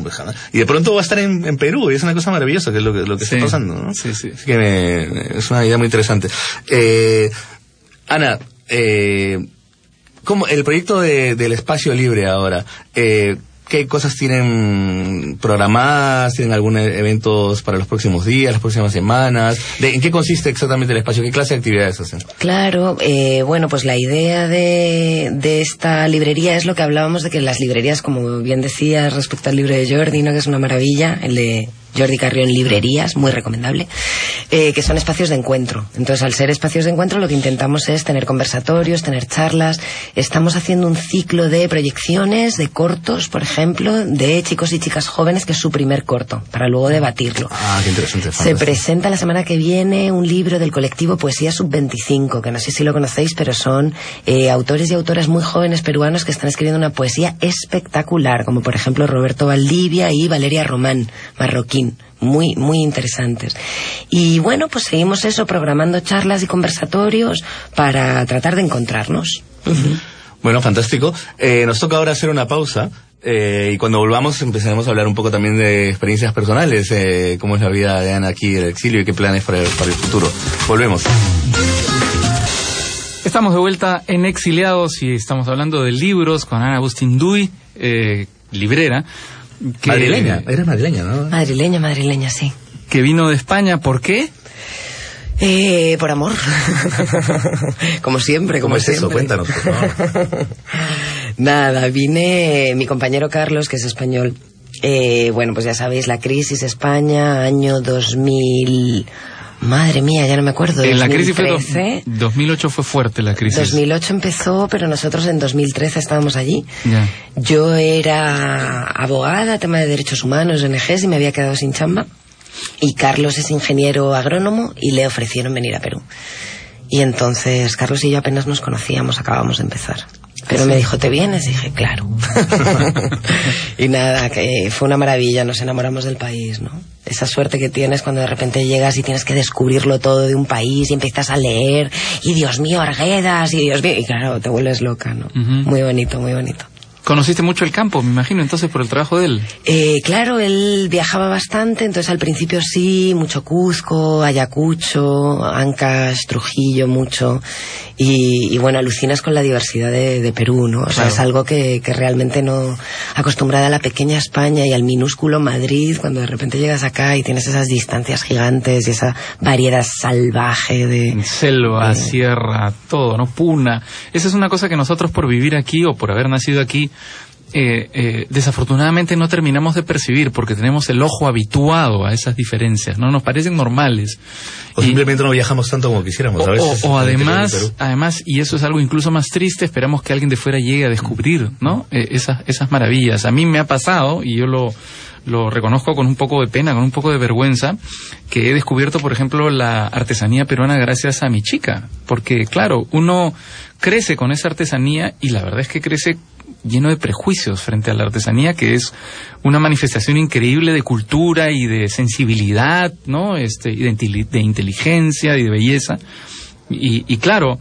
y de pronto va a estar en, en Perú, y es una cosa maravillosa, que es lo que, lo que Sí. está pasando, ¿no? Sí, sí. Así que me- es una idea muy interesante. Eh, Ana, eh, ¿cómo, el proyecto de- del espacio libre ahora, eh, ¿qué cosas tienen programadas? ¿Tienen algunos eventos para los próximos días, las próximas semanas? ¿De- ¿En qué consiste exactamente el espacio? ¿Qué clase de actividades hacen? Claro, eh, bueno, pues la idea de, de esta librería es lo que hablábamos de que las librerías, como bien decías respecto al libro de Jordi, ¿no? que es una maravilla, el de Jordi Carrión Librerías, muy recomendable, eh, que son espacios de encuentro. Entonces, al ser espacios de encuentro, lo que intentamos es tener conversatorios, tener charlas. Estamos haciendo un ciclo de proyecciones, de cortos, por ejemplo, de chicos y chicas jóvenes, que es su primer corto, para luego debatirlo. Ah, qué interesante. Se presenta la semana que viene un libro del colectivo Poesía Sub-25, que no sé si lo conocéis, pero son eh, autores y autoras muy jóvenes peruanos que están escribiendo una poesía espectacular, como por ejemplo Roberto Valdivia y Valeria Román, marroquín. Muy, muy interesantes. Y bueno, pues seguimos eso, programando charlas y conversatorios para tratar de encontrarnos. Bueno, fantástico. Eh, nos toca ahora hacer una pausa. eh, y cuando volvamos empezaremos a hablar un poco también de experiencias personales, eh, cómo es la vida de Ana aquí en el exilio y qué planes para el, para el futuro. Volvemos. Estamos de vuelta en Exiliados y estamos hablando de libros con Ana Agustín Duy, eh, librera. Que, Madrileña, eres madrileña, ¿no? Madrileña, madrileña, sí. Que vino de España, ¿por qué? Eh, por amor. *laughs* como siempre, ¿Cómo como es eso? siempre. Cuéntanos, por favor. *laughs* Nada, vine mi compañero Carlos, que es español. Eh, bueno, pues ya sabéis, la crisis España, año 2000. Madre mía, ya no me acuerdo. En la crisis fue... 2013. dos- 2008 fue fuerte la crisis. 2008 empezó, pero nosotros en 2013 estábamos allí. Yo era abogada, tema de derechos humanos, ONGs, y me había quedado sin chamba. Y Carlos es ingeniero agrónomo y le ofrecieron venir a Perú. Y entonces Carlos y yo apenas nos conocíamos, acabamos de empezar. Pero me dijo, ¿te vienes? dije, claro. *laughs* y nada, que fue una maravilla, nos enamoramos del país, ¿no? Esa suerte que tienes cuando de repente llegas y tienes que descubrirlo todo de un país y empiezas a leer, y Dios mío, Arguedas, y Dios mío, y claro, te vuelves loca, ¿no? Muy bonito, muy bonito. Conociste mucho el campo, me imagino, entonces por el trabajo de él. Eh, claro, él viajaba bastante, entonces al principio sí, mucho Cuzco, Ayacucho, Ancash, Trujillo, mucho. Y, y bueno, alucinas con la diversidad de, de Perú, ¿no? O sea, es algo que, que realmente no... Acostumbrada a la pequeña España y al minúsculo Madrid, cuando de repente llegas acá y tienes esas distancias gigantes y esa variedad salvaje de... Selva, sierra, todo, ¿no? Puna. Esa es una cosa que nosotros por vivir aquí o por haber nacido aquí, eh, eh, desafortunadamente no terminamos de percibir porque tenemos el ojo habituado a esas diferencias, ¿no? Nos parecen normales. O Y- simplemente no viajamos tanto como quisiéramos. o, a veces, además, además, y eso es algo incluso más triste, esperamos que alguien de fuera llegue a descubrir, ¿no? Eh, esas, esas maravillas. A mí me ha pasado, y yo lo, lo reconozco con un poco de pena, con un poco de vergüenza, que he descubierto, por ejemplo, la artesanía peruana gracias a mi chica. Porque, claro, uno crece con esa artesanía y la verdad es que crece lleno de prejuicios frente a la artesanía, que es una manifestación increíble de cultura y de sensibilidad, ¿no? Este, de, de inteligencia y de belleza. Y claro,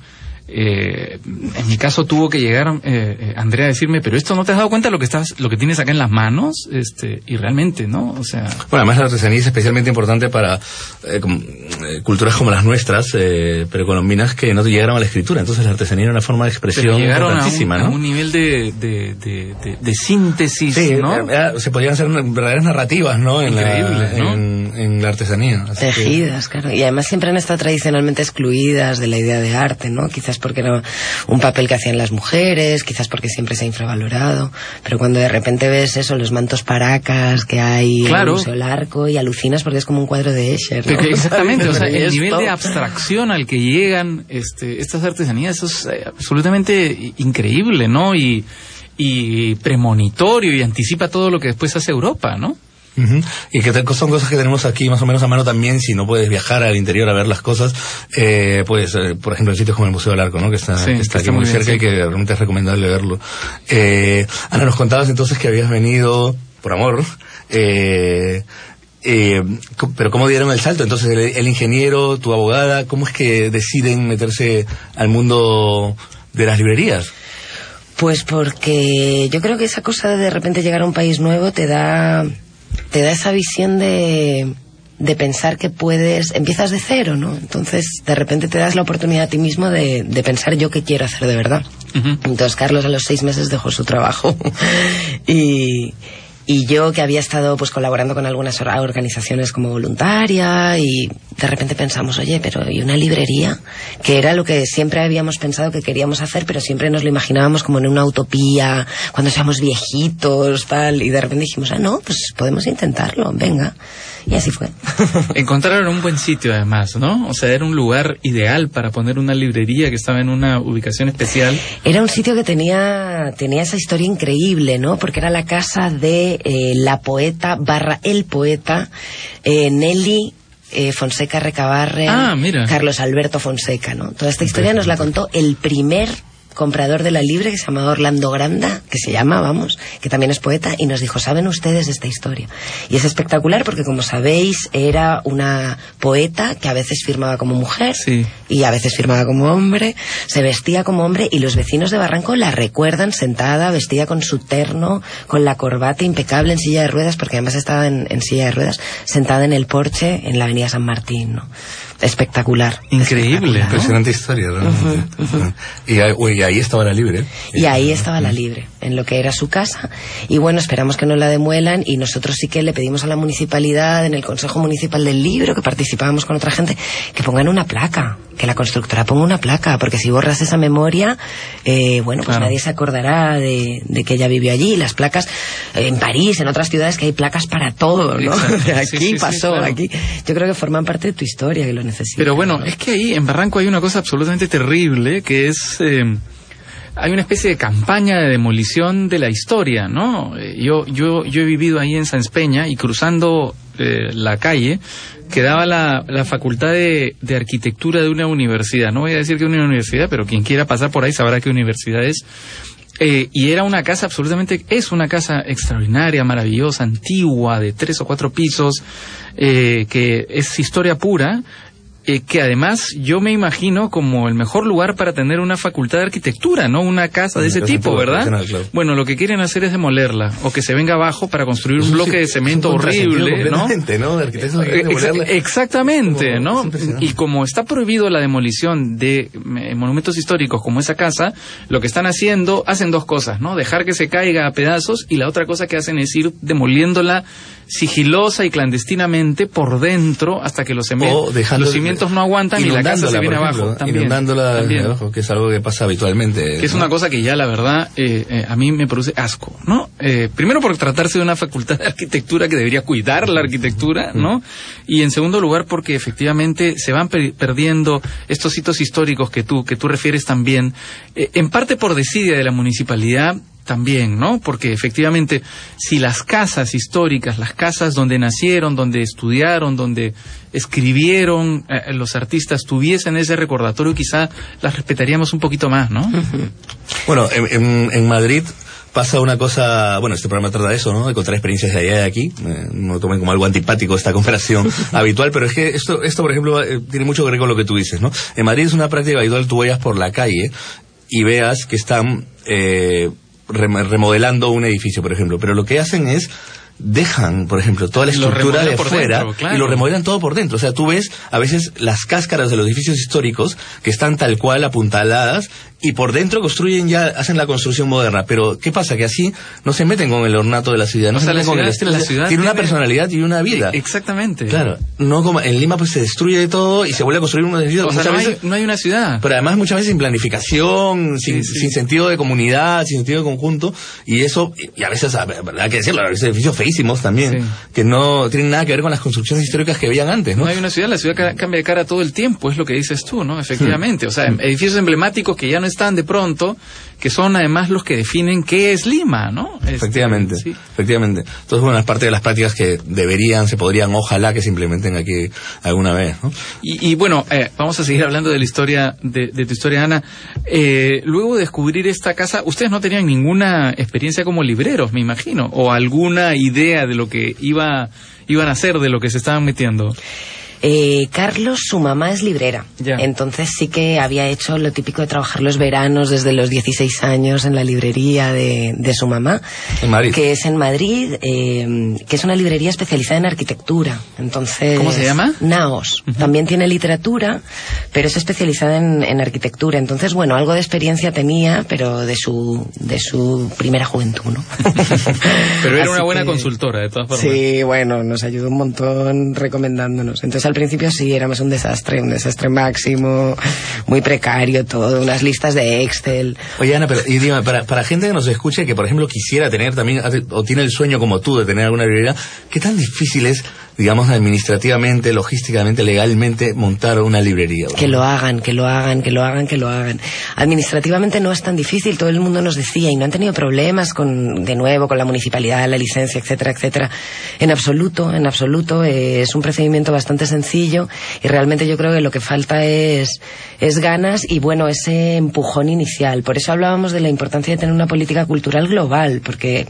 eh, en mi caso tuvo que llegar eh, eh, Andrea a decirme, pero esto no te has dado cuenta de lo que estás, lo que tienes acá en las manos, este, y realmente, ¿no? O sea, Bueno, además la artesanía es especialmente importante para eh, como, eh, culturas como las nuestras, eh, precolombinas, que no llegaron a la escritura. Entonces la artesanía era una forma de expresión llegaron a un, importantísima, a ¿no? un nivel de, de, de, de- de síntesis, Sí, ¿no? era- se podían hacer verdaderas narrativas, ¿no? En, la, ¿no? en, en la artesanía. Así que- Tejidas, claro. Y además siempre han estado tradicionalmente excluidas de la idea de arte, ¿no? Quizás porque era un papel que hacían las mujeres, quizás porque siempre se ha infravalorado. Pero cuando de repente ves eso, los mantos paracas que hay Claro. en el Museo Larco y alucinas porque es como un cuadro de Escher, ¿no? Exactamente, o sea, ¿Y el esto? nivel de abstracción al que llegan este, estas artesanías es eh, absolutamente increíble, ¿no? Y, y premonitorio y anticipa todo lo que después hace Europa, ¿no? Y que te- son cosas que tenemos aquí más o menos a mano también, si no puedes viajar al interior a ver las cosas, eh, pues, eh, por ejemplo, en sitios como el Museo del Arco, ¿no? Que está, Sí, que que está está aquí muy bien, cerca sí. y que realmente es recomendable verlo. Eh, Ana, nos contabas entonces que habías venido por amor, eh, eh, pero ¿cómo dieron el salto? Entonces, el, el ingeniero, tu abogada, ¿cómo es que deciden meterse al mundo de las librerías? Pues porque yo creo que esa cosa de de repente llegar a un país nuevo te da, te da esa visión de, de pensar que puedes, empiezas de cero, ¿no? Entonces de repente te das la oportunidad a ti mismo de, de pensar yo qué quiero hacer de verdad. Entonces Carlos a los seis meses dejó su trabajo *laughs* y, y yo que había estado pues colaborando con algunas or- organizaciones como voluntaria y de repente pensamos, oye, pero ¿y una librería? Que era lo que siempre habíamos pensado que queríamos hacer, pero siempre nos lo imaginábamos como en una utopía, cuando seamos viejitos, tal, y de repente dijimos, ah, no, pues podemos intentarlo, venga. Y así fue. *laughs* Encontraron un buen sitio además, ¿no? O sea, era un lugar ideal para poner una librería que estaba en una ubicación especial. Era un sitio que tenía, tenía esa historia increíble, ¿no? Porque era la casa de eh, la poeta barra el poeta eh, Nelly eh, Fonseca Recabarren, Ah. Carlos Alberto Fonseca, ¿no? Toda esta historia nos la contó el primer comprador de la libre que se llamaba Orlando Granda, que se llama, vamos, que también es poeta, y nos dijo, ¿saben ustedes de esta historia? Y es espectacular porque, como sabéis, era una poeta que a veces firmaba como mujer Sí. y a veces firmaba como hombre, se vestía como hombre y los vecinos de Barranco la recuerdan sentada, vestida con su terno, con la corbata impecable en silla de ruedas, porque además estaba en, en silla de ruedas, sentada en el porche en la avenida San Martín, ¿no? Espectacular. Increíble, espectacular. Impresionante historia, realmente. y, ahí, uy, ahí estaba la libre. Y ahí estaba la libre, en lo que era su casa. Y bueno, esperamos que no la demuelan y nosotros sí que le pedimos a la municipalidad, en el Consejo Municipal del Libro, que participábamos con otra gente, que pongan una placa, que la constructora ponga una placa, porque si borras esa memoria, eh, bueno, pues Claro. nadie se acordará de, de que ella vivió allí. Las placas, eh, en París, en otras ciudades, que hay placas para todo, ¿no? *laughs* Aquí Sí, sí, sí, pasó, claro. aquí. Yo creo que forman parte de tu historia, que lo necesitas. Pero bueno, ¿no? es que ahí en Barranco hay una cosa absolutamente terrible que es... eh, hay una especie de campaña de demolición de la historia, ¿no? Eh, Yo, yo, yo he vivido ahí en San Peña y cruzando eh, la calle quedaba la, la facultad de, de arquitectura de una universidad. No voy a decir que una universidad, pero quien quiera pasar por ahí sabrá qué universidad es. Eh, y era una casa absolutamente, es una casa extraordinaria, maravillosa, antigua, de tres o cuatro pisos, eh, que es historia pura. Eh, que además yo me imagino como el mejor lugar para tener una facultad de arquitectura, ¿no? Una casa de Una ese casa tipo, ¿verdad? claro. Bueno, lo que quieren hacer es demolerla o que se venga abajo para construir un bloque de cemento horrible, ¿no? exactamente, Como- ¿no? Y como está prohibido la demolición de eh, monumentos históricos como esa casa, lo que están haciendo, hacen dos cosas, ¿no? Dejar que se caiga a pedazos y la otra cosa que hacen es ir demoliéndola sigilosa y clandestinamente por dentro hasta que los, los cimientos no aguantan y la casa se viene abajo. También, inundándola también. abajo, que es algo que pasa habitualmente. Que es ¿no? una cosa que ya la verdad eh, eh, a mí me produce asco, ¿no? Eh, primero por tratarse de una facultad de arquitectura que debería cuidar la arquitectura, ¿no? Y en segundo lugar porque efectivamente se van per- perdiendo estos hitos históricos que tú que tú refieres también, eh, en parte por desidia de la municipalidad también, ¿no? Porque efectivamente, si las casas históricas, las casas donde nacieron, donde estudiaron, donde escribieron eh, los artistas tuviesen ese recordatorio, quizá las respetaríamos un poquito más, ¿no? *laughs* Bueno, en, en- en Madrid pasa una cosa, bueno, este programa trata de eso, ¿no? De contar experiencias de allá y de aquí. Eh, no tomen como algo antipático esta comparación *laughs* habitual, pero es que esto, esto por ejemplo, eh, tiene mucho que ver con lo que tú dices, ¿no? En Madrid es una práctica habitual, tú vayas por la calle y veas que están eh, remodelando un edificio, por ejemplo, pero lo que hacen es dejan, por ejemplo, toda la estructura de por fuera dentro, claro. y lo remodelan todo por dentro. O sea, tú ves a veces las cáscaras de los edificios históricos que están tal cual apuntaladas y por dentro construyen ya, hacen la construcción moderna. Pero, ¿qué pasa? Que así no se meten con el ornato de la ciudad, no O se meten la con el ciudad- estilo. la ciudad tiene una personalidad y una vida. E- Exactamente. Claro, no como en Lima pues se destruye todo y se vuelve a construir un edificio O sea, no hay, veces no hay una ciudad. pero además muchas veces sin planificación, sin, Sí, sí. sin sentido de comunidad, sin sentido de conjunto, y eso, y a veces, hay que decirlo, a veces edificios feísimos también, Sí. que no tienen nada que ver con las construcciones históricas que veían antes, ¿no? No hay una ciudad, la ciudad ca- cambia de cara todo el tiempo, es lo que dices tú, ¿no? Efectivamente. O sea, Hmm. edificios emblemáticos que ya no están de pronto, que son además los que definen qué es Lima, ¿no? Este, Efectivamente, sí. efectivamente. Entonces, bueno, es parte de las prácticas que deberían, se podrían, ojalá que se implementen aquí alguna vez, ¿no? Y, y bueno, eh, vamos a seguir hablando de la historia, de, de tu historia, Ana. Eh, luego de descubrir esta casa, ustedes no tenían ninguna experiencia como libreros, me imagino, o alguna idea de lo que iba, iban a hacer, de lo que se estaban metiendo. Eh, Carlos, su mamá es librera. Entonces sí que había hecho lo típico de trabajar los veranos desde los 16 años en la librería de, de su mamá. En Madrid. Que es en Madrid, eh, que es una librería especializada en arquitectura. Entonces. ¿Cómo se llama? Naos. También tiene literatura, pero es especializada en, en arquitectura. Entonces, bueno, algo de experiencia tenía, pero de su, de su primera juventud, ¿no? *laughs* Pero era Así una buena que- consultora, de todas formas. Sí, bueno, nos ayudó un montón recomendándonos. Entonces al principio sí éramos un desastre, un desastre máximo, muy precario todo, unas listas de Excel. Oye, Ana, pero y dígame, para, para gente que nos escuche, que por ejemplo quisiera tener también, o tiene el sueño como tú de tener alguna librería, ¿qué tan difícil es, digamos, administrativamente, logísticamente, legalmente, montar una librería? Que lo hagan, que lo hagan, que lo hagan, que lo hagan. Administrativamente no es tan difícil, todo el mundo nos decía, y no han tenido problemas con, de nuevo, con la municipalidad, la licencia, etcétera, etcétera. En absoluto, en absoluto, eh, es un procedimiento bastante sencillo y realmente yo creo que lo que falta es, es ganas y bueno, ese empujón inicial. Por eso hablábamos de la importancia de tener una política cultural global, porque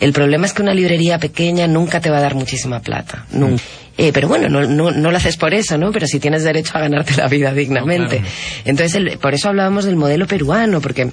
el problema es que una librería pequeña nunca te va a dar muchísima plata, nunca. Eh, pero bueno, no, no, no lo haces por eso, ¿no? Pero si tienes derecho a ganarte la vida dignamente. No, claro. Entonces, el- por eso hablábamos del modelo peruano, porque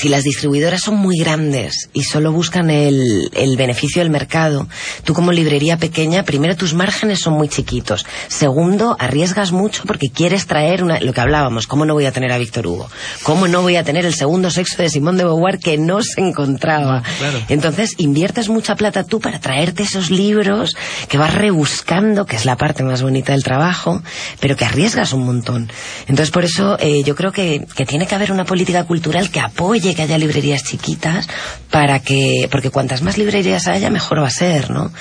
si las distribuidoras son muy grandes y solo buscan el, el beneficio del mercado, tú como librería pequeña, primero tus márgenes son muy chiquitos. Segundo, arriesgas mucho porque quieres traer una, lo que hablábamos, ¿cómo no voy a tener a Víctor Hugo? ¿Cómo no voy a tener el segundo sexo de Simón de Beauvoir que no se encontraba? claro. Entonces inviertes mucha plata tú para traerte esos libros que vas rebuscando, que es la parte más bonita del trabajo, pero que arriesgas un montón. Entonces por eso eh, yo creo que, que tiene que haber una política cultural que apoye que haya librerías chiquitas para que, porque cuantas más librerías haya mejor va a ser, ¿no?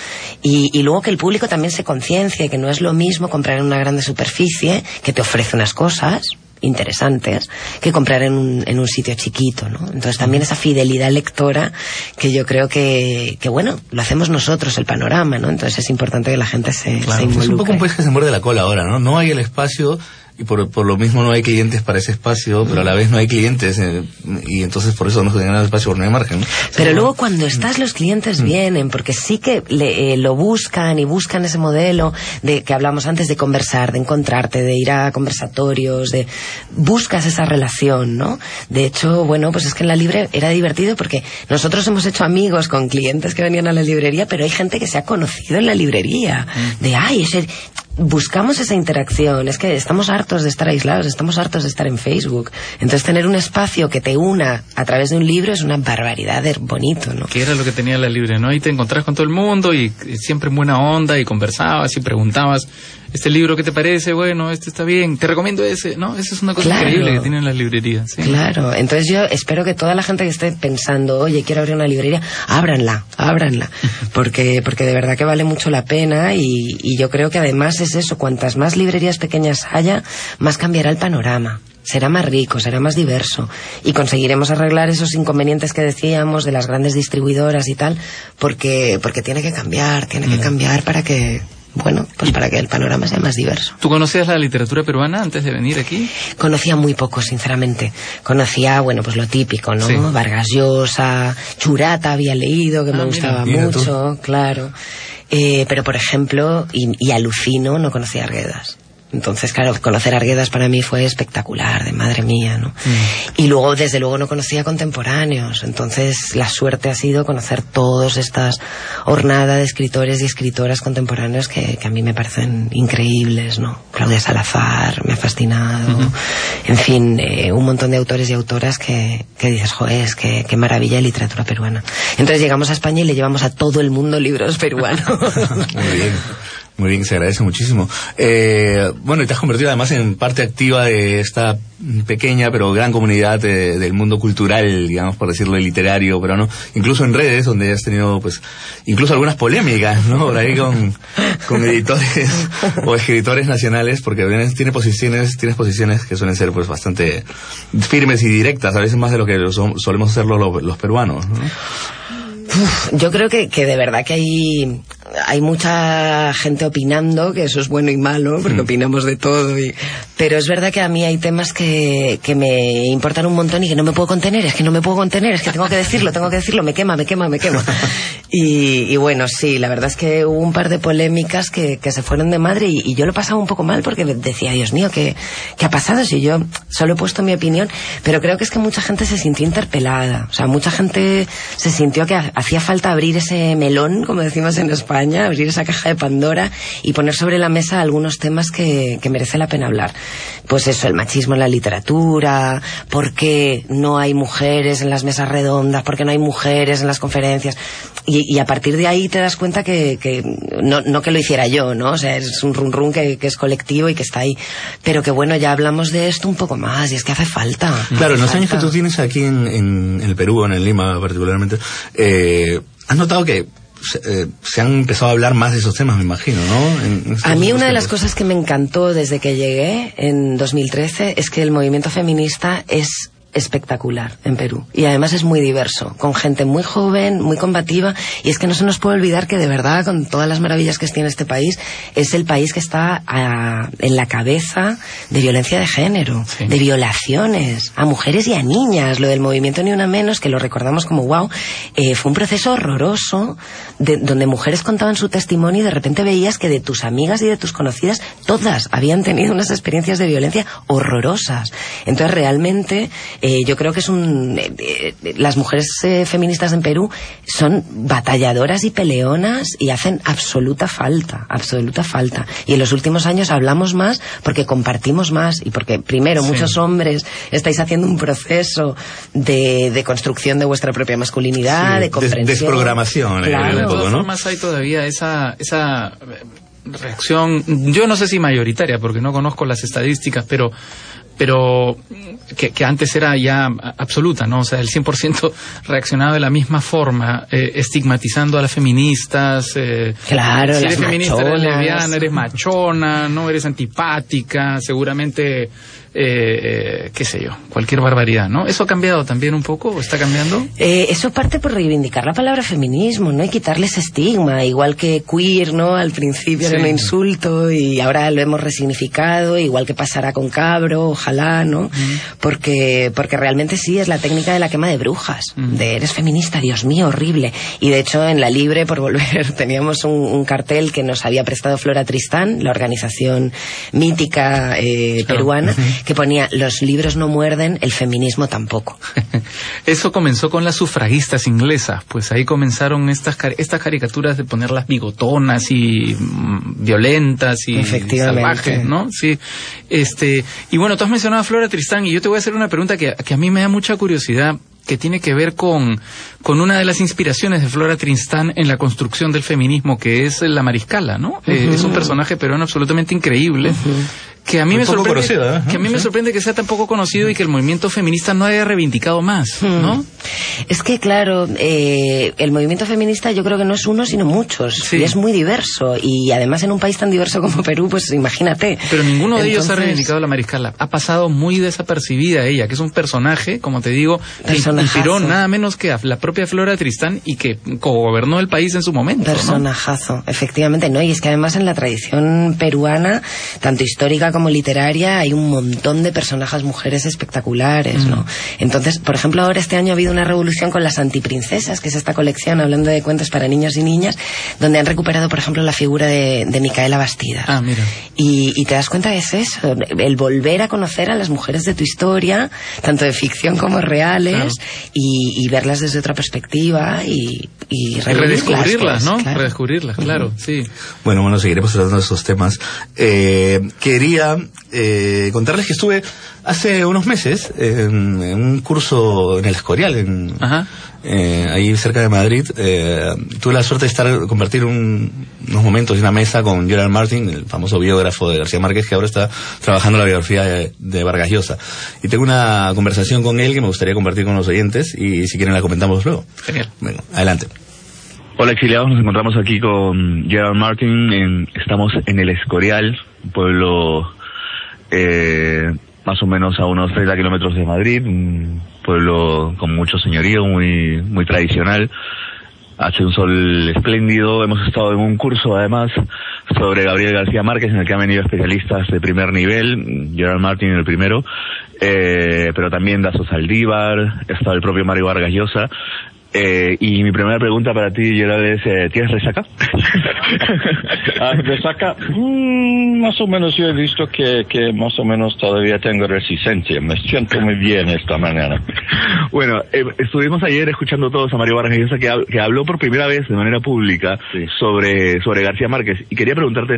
Y, y luego que el público también se conciencie que no es lo mismo comprar en una grande superficie que te ofrece unas cosas interesantes que comprar en un, en un sitio chiquito, ¿no? Entonces también esa fidelidad lectora que yo creo que, que bueno, lo hacemos nosotros el panorama, ¿no? Entonces es importante que la gente se, se Claro, es involucre. un poco un país que se muerde la cola ahora, ¿no? No hay el espacio y por, por lo mismo no hay clientes para ese espacio, pero a la vez no hay clientes eh, y entonces por eso no se el espacio por no hay margen. Pero luego cuando estás los clientes mm. vienen porque sí que le, eh, lo buscan y buscan ese modelo de que hablamos antes de conversar, de encontrarte, de ir a conversatorios, de buscas esa relación, ¿no? De hecho, bueno, pues es que en la libre era divertido porque nosotros hemos hecho amigos con clientes que venían a la librería, pero hay gente que se ha conocido en la librería, mm. de ay, ese buscamos esa interacción. Es que estamos hartos de estar aislados, estamos hartos de estar en Facebook. Entonces, tener un espacio que te una a través de un libro es una barbaridad de bonito, ¿no? Que era lo que tenía la libre, ¿no? Y te encontrás con todo el mundo y siempre en buena onda y conversabas y preguntabas este libro, ¿qué te parece? Bueno, este está bien, te recomiendo ese, ¿no? Esa es una cosa increíble que tienen las librerías. Claro, entonces yo espero que toda la gente que esté pensando, oye, quiero abrir una librería, ábranla, ábranla, *laughs* porque, porque de verdad que vale mucho la pena y, y yo creo que además es eso, cuantas más librerías pequeñas haya, más cambiará el panorama será más rico, será más diverso y conseguiremos arreglar esos inconvenientes que decíamos de las grandes distribuidoras y tal, porque, porque tiene que cambiar, tiene que mm. cambiar para que, bueno, pues para que el panorama sea más diverso. ¿Tú conocías la literatura peruana antes de venir aquí? Conocía muy poco, sinceramente. Conocía, bueno, pues lo típico, ¿no? Vargas Llosa, Churata había leído, que me ah, gustaba mucho, claro. Eh, pero, por ejemplo, y, y, alucino, no conocía Arguedas. Entonces, claro, conocer Arguedas para mí fue espectacular, de madre mía, ¿no? Mm. Y luego, desde luego, no conocía contemporáneos. Entonces, la suerte ha sido conocer todas estas hornadas de escritores y escritoras contemporáneos que, que, a mí me parecen increíbles, ¿no? Claudia Salazar, me ha fascinado. En fin, eh, un montón de autores y autoras que, que dices, joder, es que, qué maravilla de literatura peruana. Entonces llegamos a España y le llevamos a todo el mundo libros peruanos. *laughs* Muy bien. Muy bien, se agradece muchísimo. Eh, bueno, y te has convertido además en parte activa de esta pequeña pero gran comunidad del mundo cultural, digamos, por decirlo, literario, pero no, incluso en redes donde has tenido, pues, incluso algunas polémicas, ¿no? Por ahí con, con editores o escritores nacionales, porque tiene posiciones, tienes posiciones que suelen ser, pues, bastante firmes y directas, a veces más de lo que solemos hacerlo los, los peruanos, ¿no? Yo creo que, que de verdad que hay, hay mucha gente opinando, que eso es bueno y malo, porque mm. opinamos de todo. Y, pero es verdad que a mí hay temas que, que me importan un montón y que no me puedo contener, es que no me puedo contener, es que tengo que decirlo, tengo que decirlo, me quema, me quema, me quema. *laughs* Y, y bueno, sí, la verdad es que hubo un par de polémicas que, que se fueron de madre y, y, yo lo pasaba un poco mal porque decía, Dios mío, ¿qué, ¿qué ha pasado? Si yo solo he puesto mi opinión, pero creo que es que mucha gente se sintió interpelada, o sea, mucha gente se sintió que hacía falta abrir ese melón, como decimos en España, abrir esa caja de Pandora y poner sobre la mesa algunos temas que, que merece la pena hablar. Pues eso, el machismo en la literatura, por qué no hay mujeres en las mesas redondas, por qué no hay mujeres en las conferencias. Y, y a partir de ahí te das cuenta que, que no, no, que lo hiciera yo, ¿no? O sea, es un run run que, que, es colectivo y que está ahí. Pero que bueno, ya hablamos de esto un poco más y es que hace falta. Claro, en los años que tú tienes aquí en, en, el Perú, en el Lima particularmente, eh, ¿has notado que se, eh, se, han empezado a hablar más de esos temas, me imagino, ¿no? a mí una de las cosas que me encantó desde que llegué en 2013 es que el movimiento feminista es espectacular en Perú. Y además es muy diverso, con gente muy joven, muy combativa. Y es que no se nos puede olvidar que de verdad, con todas las maravillas que tiene este país, es el país que está a, en la cabeza de violencia de género, sí. de violaciones a mujeres y a niñas. Lo del movimiento Ni Una Menos, que lo recordamos como wow, eh, fue un proceso horroroso de, donde mujeres contaban su testimonio y de repente veías que de tus amigas y de tus conocidas, todas habían tenido unas experiencias de violencia horrorosas. Entonces realmente eh, yo creo que es un... Eh, eh, las mujeres eh, feministas en Perú son batalladoras y peleonas y hacen absoluta falta, absoluta falta. Y en los últimos años hablamos más porque compartimos más y porque, primero, sí. muchos hombres estáis haciendo un proceso de, de construcción de vuestra propia masculinidad, sí, de comprensión. Des desprogramación. Claro. De todas formas hay todavía esa... esa reacción, yo no sé si mayoritaria, porque no conozco las estadísticas, pero pero que, que, antes era ya absoluta, ¿no? O sea, el 100% reaccionaba de la misma forma, eh, estigmatizando a las feministas. Eh, claro, si eres feminista, eres lesbiana, eres machona, no eres antipática, seguramente eh, eh, qué sé yo, cualquier barbaridad, ¿no? ¿Eso ha cambiado también un poco o está cambiando? Eh, eso parte por reivindicar la palabra feminismo, ¿no? Y quitarle ese estigma, igual que queer, ¿no? Al principio Sí. era un insulto y ahora lo hemos resignificado, igual que pasará con cabro, ojalá, ¿no? Porque, porque realmente sí es la técnica de la quema de brujas, de eres feminista, Dios mío, horrible. Y de hecho en la Libre, por volver, *laughs* teníamos un, un cartel que nos había prestado Flora Tristán, la organización mítica eh, peruana, que ponía los libros no muerden, el feminismo tampoco. *laughs* Eso comenzó con las sufragistas inglesas, pues ahí comenzaron estas estas caricaturas de ponerlas bigotonas y mm, violentas y salvajes, ¿no? Sí. Este, y bueno, tú has mencionado a Flora Tristán y yo te voy a hacer una pregunta que, que a mí me da mucha curiosidad que tiene que ver con, con una de las inspiraciones de Flora Tristán en la construcción del feminismo, que es la mariscala, ¿no? Eh, es un personaje peruano absolutamente increíble, que a mí me sorprende, conocido, ¿eh? que a mí me sorprende que sea tan poco conocido y que el movimiento feminista no haya reivindicado más, ¿no? Es que, claro, eh, el movimiento feminista yo creo que no es uno, sino muchos. Sí. Y es muy diverso. Y además en un país tan diverso como Perú, pues imagínate. Pero ninguno de ellos ha reivindicado la mariscala. Ha pasado muy desapercibida ella, que es un personaje, como te digo, que inspiró nada menos que a la propia Flora Tristán y que gobernó el país en su momento. ¿no? Personajazo, efectivamente, ¿no? Y es que además en la tradición peruana, tanto histórica como literaria, hay un montón de personajes mujeres espectaculares, ¿no? Entonces, por ejemplo, ahora este año ha habido una revolución con las antiprincesas, que es esta colección hablando de cuentos para niños y niñas, donde han recuperado, por ejemplo, la figura de, de Micaela Bastida. Ah, mira. Y, y te das cuenta que es eso, el volver a conocer a las mujeres de tu historia, tanto de ficción como reales, Claro. y, y verlas desde otra perspectiva y, y redescubrirlas, ¿no? claro. Redescubrirlas, claro, sí. Bueno, bueno, seguiremos tratando de esos temas. Eh, quería eh, contarles que estuve hace unos meses en, en un curso en el Escorial, en, Ajá. eh, ahí cerca de Madrid. Eh, tuve la suerte de estar compartir un- unos momentos y una mesa con Gerard Martin, el famoso biógrafo de García Márquez, que ahora está trabajando la biografía de, de Vargas Llosa. Y tengo una conversación con él que me gustaría compartir con los oyentes y si quieren la comentamos luego. Genial. Bueno, adelante. Hola exiliados, nos encontramos aquí con Gerard Martin, en- estamos en el Escorial, un pueblo eh, más o menos a unos 30 kilómetros de Madrid, un pueblo con mucho señorío, muy, muy tradicional. Hace un sol espléndido, hemos estado en un curso además sobre Gabriel García Márquez en el que han venido especialistas de primer nivel, Gerard Martin el primero, eh, pero también Dazo Saldívar, está el propio Mario Vargas Llosa. Eh, y mi primera pregunta para ti, Gerard, es, eh, ¿tienes resaca? *laughs* Ah, resaca, mm, más o menos yo he visto que, que más o menos todavía tengo resistencia. Me siento muy bien esta mañana. Bueno, eh, estuvimos ayer escuchando todos a Mario Vargas Llosa que, hab- que habló por primera vez de manera pública Sí. sobre, sobre García Márquez y quería preguntarte,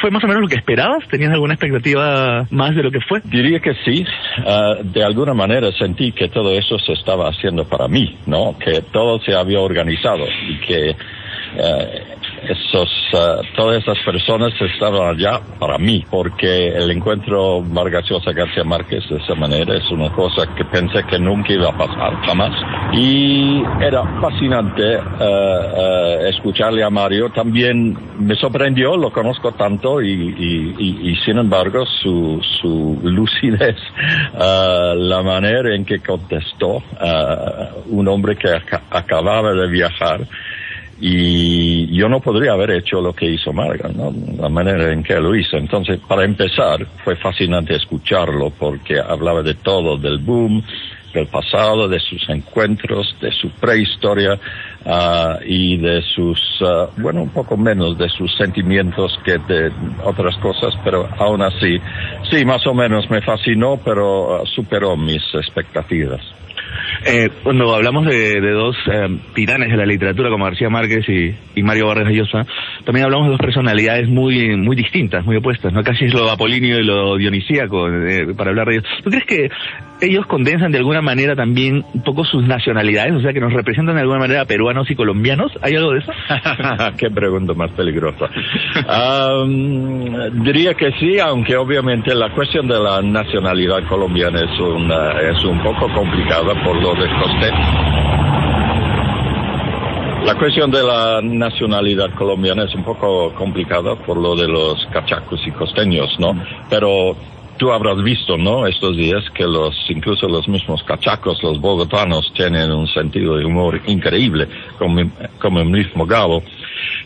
¿fue más o menos lo que esperabas? ¿Tenías alguna expectativa más de lo que fue? Diría que sí. Ah, de alguna manera sentí que todo eso se estaba haciendo para mí, ¿no? Que todo se había organizado y que eh, esos, ah, todas esas personas estaban allá para mí, porque el encuentro Vargas Llosa García Márquez de esa manera es una cosa que pensé que nunca iba a pasar, jamás. Y era fascinante eh, escucharle a Mario. También me sorprendió, lo conozco tanto y, y- sin embargo su, su lucidez, la manera en que contestó un hombre que aca- acababa de viajar y yo no podría haber hecho lo que hizo Marga, ¿no? la manera en que lo hizo. Entonces, para empezar, fue fascinante escucharlo porque hablaba de todo, del boom, del pasado, de sus encuentros, de su prehistoria ah, y de sus, ah, bueno, un poco menos de sus sentimientos que de otras cosas, pero aún así, sí, más o menos me fascinó, pero ah, superó mis expectativas. Eh, cuando hablamos de, de dos eh, titanes de la literatura como García Márquez y, y Mario Vargas Llosa, también hablamos de dos personalidades muy muy distintas, muy opuestas, ¿no? Casi es lo apolíneo y lo dionisíaco eh, para hablar de ellos. ¿Tú crees que ellos condensan de alguna manera también un poco sus nacionalidades, o sea, que nos representan de alguna manera peruanos y colombianos? ¿Hay algo de eso? *laughs* Qué pregunta más peligrosa. Am, diría que sí, aunque obviamente la cuestión de la nacionalidad colombiana es, una, es un poco complicada por lo de Costé. La cuestión de la nacionalidad colombiana es un poco complicada por lo de los cachacos y costeños, ¿no? Pero tú habrás visto, ¿no? Estos días que los, incluso los mismos cachacos, los bogotanos, tienen un sentido de humor increíble, como, como el mismo Gabo.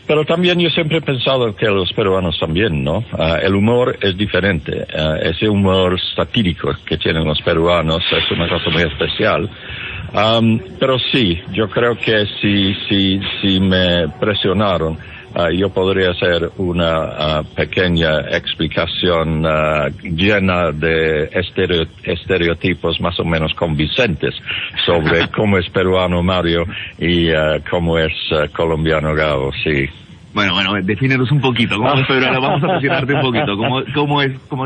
Pero también yo siempre he pensado que los peruanos también, ¿no? Ah, el humor es diferente. Ah, ese humor satírico que tienen los peruanos es una cosa muy especial. Am, pero sí, yo creo que si, si, si me presionaron, ah, yo podría hacer una ah, pequeña explicación ah, llena de estereo- estereotipos más o menos convincentes sobre *laughs* cómo es peruano Mario y cómo es colombiano Gabo, sí. Bueno, bueno, defínenos un poquito. ¿Cómo es peruano? Vamos a presionarte un poquito. ¿Cómo, cómo es, cómo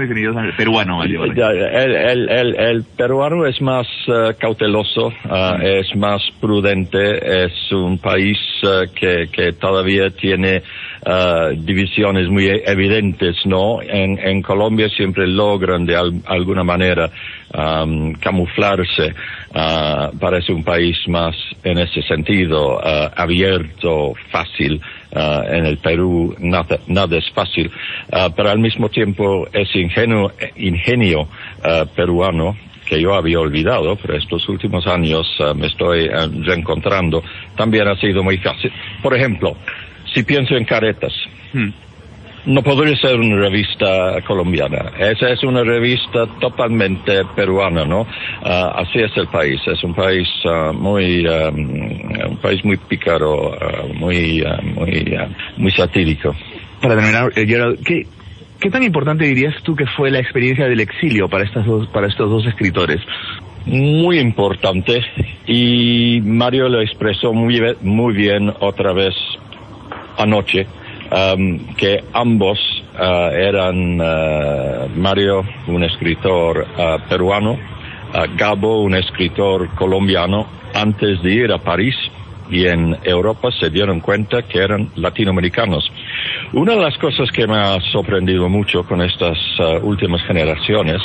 peruano, Mario? Ya, El, el, el, el peruano es más eh, cauteloso, ah, es más prudente, es un país eh, que, que todavía tiene ah, divisiones muy evidentes, ¿no? En, en Colombia siempre logran de al- alguna manera am, camuflarse. ah, parece un país más en ese sentido, abierto, fácil. Ah, en el Perú nada, nada es fácil, Ah, pero al mismo tiempo es ingenuo, ingenio ah, peruano que yo había olvidado, pero estos últimos años me estoy reencontrando, también ha sido muy fácil. Por ejemplo, si pienso en caretas, no podría ser una revista colombiana. Esa es una revista totalmente peruana, ¿no? Ah, así es el país. Es un país ah, muy, ah, un país muy pícaro, ah, muy, muy, muy satírico. Para terminar, eh, Gerald, ¿qué, ¿qué tan importante dirías tú que fue la experiencia del exilio para, estas dos, para estos dos escritores? Muy importante y Mario lo expresó muy, muy bien otra vez anoche, am, que ambos ah, eran ah, Mario, un escritor ah, peruano, ah, Gabo, un escritor colombiano, antes de ir a París y en Europa se dieron cuenta que eran latinoamericanos. Una de las cosas que me ha sorprendido mucho con estas últimas generaciones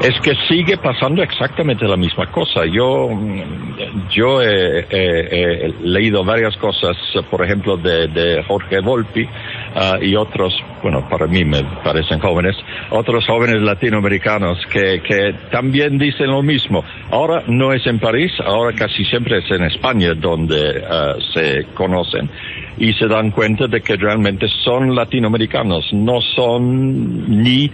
es que sigue pasando exactamente la misma cosa. Yo, mm, yo he, leído varias cosas, por ejemplo, de, de Jorge Volpi ah, y otros, bueno, para mí me parecen jóvenes, otros jóvenes latinoamericanos que, también dicen lo mismo. Ahora no es en París, ahora casi siempre es en España donde ah, se conocen y se dan cuenta de que realmente son latinoamericanos, no son ni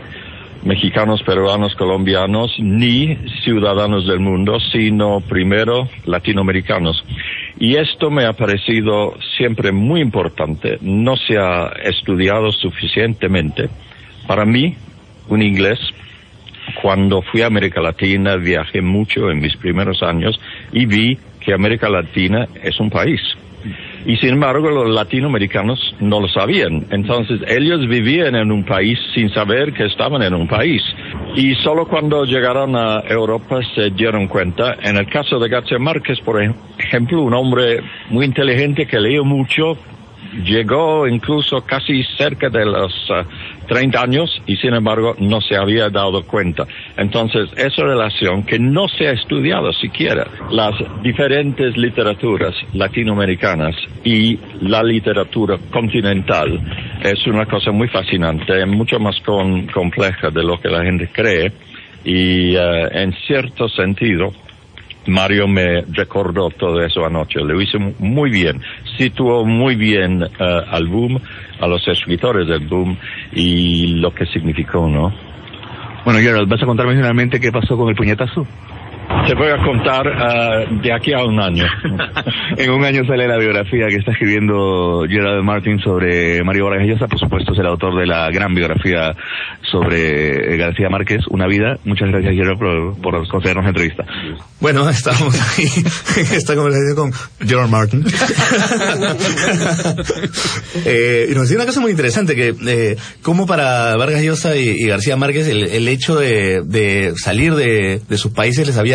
mexicanos, peruanos, colombianos, ni ciudadanos del mundo, sino primero latinoamericanos. Y esto me ha parecido siempre muy importante. No se ha estudiado suficientemente. Para mí, un inglés, cuando fui a América Latina, viajé mucho en mis primeros años y vi que América Latina es un país. Y sin embargo, los latinoamericanos no lo sabían. Entonces, ellos vivían en un país sin saber que estaban en un país. Y solo cuando llegaron a Europa se dieron cuenta. En el caso de García Márquez, por ejemplo, un hombre muy inteligente que leyó mucho, llegó incluso casi cerca de los ah, 30 años y sin embargo no se había dado cuenta. Entonces, esa relación que no se ha estudiado siquiera, las diferentes literaturas latinoamericanas y la literatura continental, es una cosa muy fascinante, mucho más con- compleja de lo que la gente cree. Y eh, en cierto sentido, Mario me recordó todo eso anoche, lo hizo muy bien, situó muy bien eh, al boom, a los escritores del boom y lo que significó, ¿no? Bueno, Gerald, ¿vas a contarme finalmente qué pasó con el puñetazo? Te voy a contar eh, de aquí a un año. *laughs* en un año sale la biografía que está escribiendo Gerald Martin sobre Mario Vargas Llosa. Por supuesto, es el autor de la gran biografía sobre García Márquez, Una vida. Muchas gracias, Gerald, por, por concedernos la entrevista. Bueno, *laughs* estamos ahí en esta conversación con George Martin. *laughs* eh, y nos decía una cosa muy interesante, que eh, como para Vargas Llosa y, y García Márquez el, el hecho de, de salir de, de sus países les había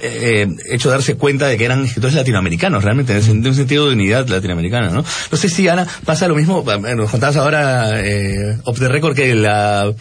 eh, hecho darse cuenta de que eran escritores latinoamericanos, realmente, en un sentido de unidad latinoamericana, ¿no? No sé si, Ana, pasa lo mismo, eh, nos contabas ahora, eh, off the record, que la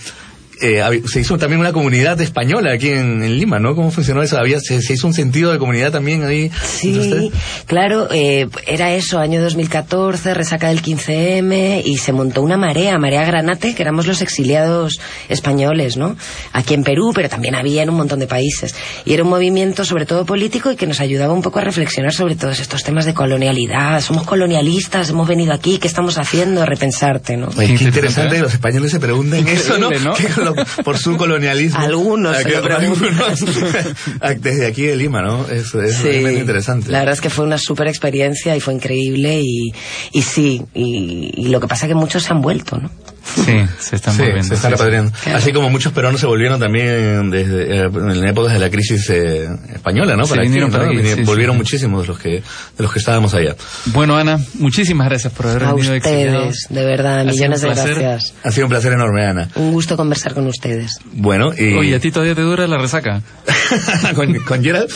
eh, se hizo también una comunidad española aquí en, en Lima, ¿no? ¿Cómo funcionó eso? Había, se, se hizo un sentido de comunidad también ahí. Sí, claro, eh, era eso, año 2014, resaca del 15M, y se montó una marea, Marea Granate, que éramos los exiliados españoles, ¿no? Aquí en Perú, pero también había en un montón de países. Y era un movimiento sobre todo político y que nos ayudaba un poco a reflexionar sobre todos estos temas de colonialidad. Somos colonialistas, hemos venido aquí, ¿qué estamos haciendo? Repensarte, ¿no? Oye, qué interesante que los españoles se pregunten eso, ¿no? ¿no? *laughs* Por su colonialismo. Algunos que-. *laughs* Desde aquí de Lima, ¿no? Es Sí, realmente interesante. La verdad es que fue una súper experiencia y fue increíble y, y sí, y, y lo que pasa es que muchos se han vuelto, ¿no? Sí, *laughs* se están Sí, volviendo. se están sí, sí. repatriando. Claro. Así como muchos peruanos se volvieron también desde, eh, en épocas de la crisis eh, española, ¿no? Se vinieron ¿no? para aquí, Vinieron- sí, sí. volvieron muchísimos de los que de los que estábamos allá. Bueno, Ana, muchísimas gracias por haber A venido exiliados. ustedes, de verdad, Ha sido millones de un placer. gracias. Ha sido un placer enorme, Ana. Un gusto conversar con ustedes. Bueno, y Oye, ¿a ti todavía te dura la resaca? *laughs* con, con Gerald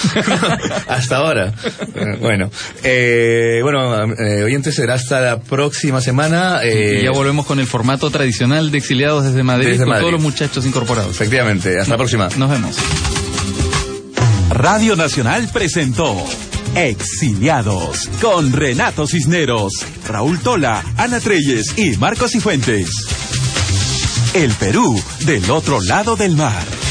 *laughs* hasta ahora. Eh, Bueno, eh, bueno, eh, oyentes será hasta la próxima semana. eh, y ya volvemos con el formato tradicional de exiliados desde Madrid Desde con Madrid. todos los muchachos incorporados. Efectivamente, hasta la próxima. Nos vemos. Radio Nacional presentó Exiliados con Renato Cisneros, Raúl Tola, Ana Treyes y Marcos Cifuentes. El Perú del otro lado del mar.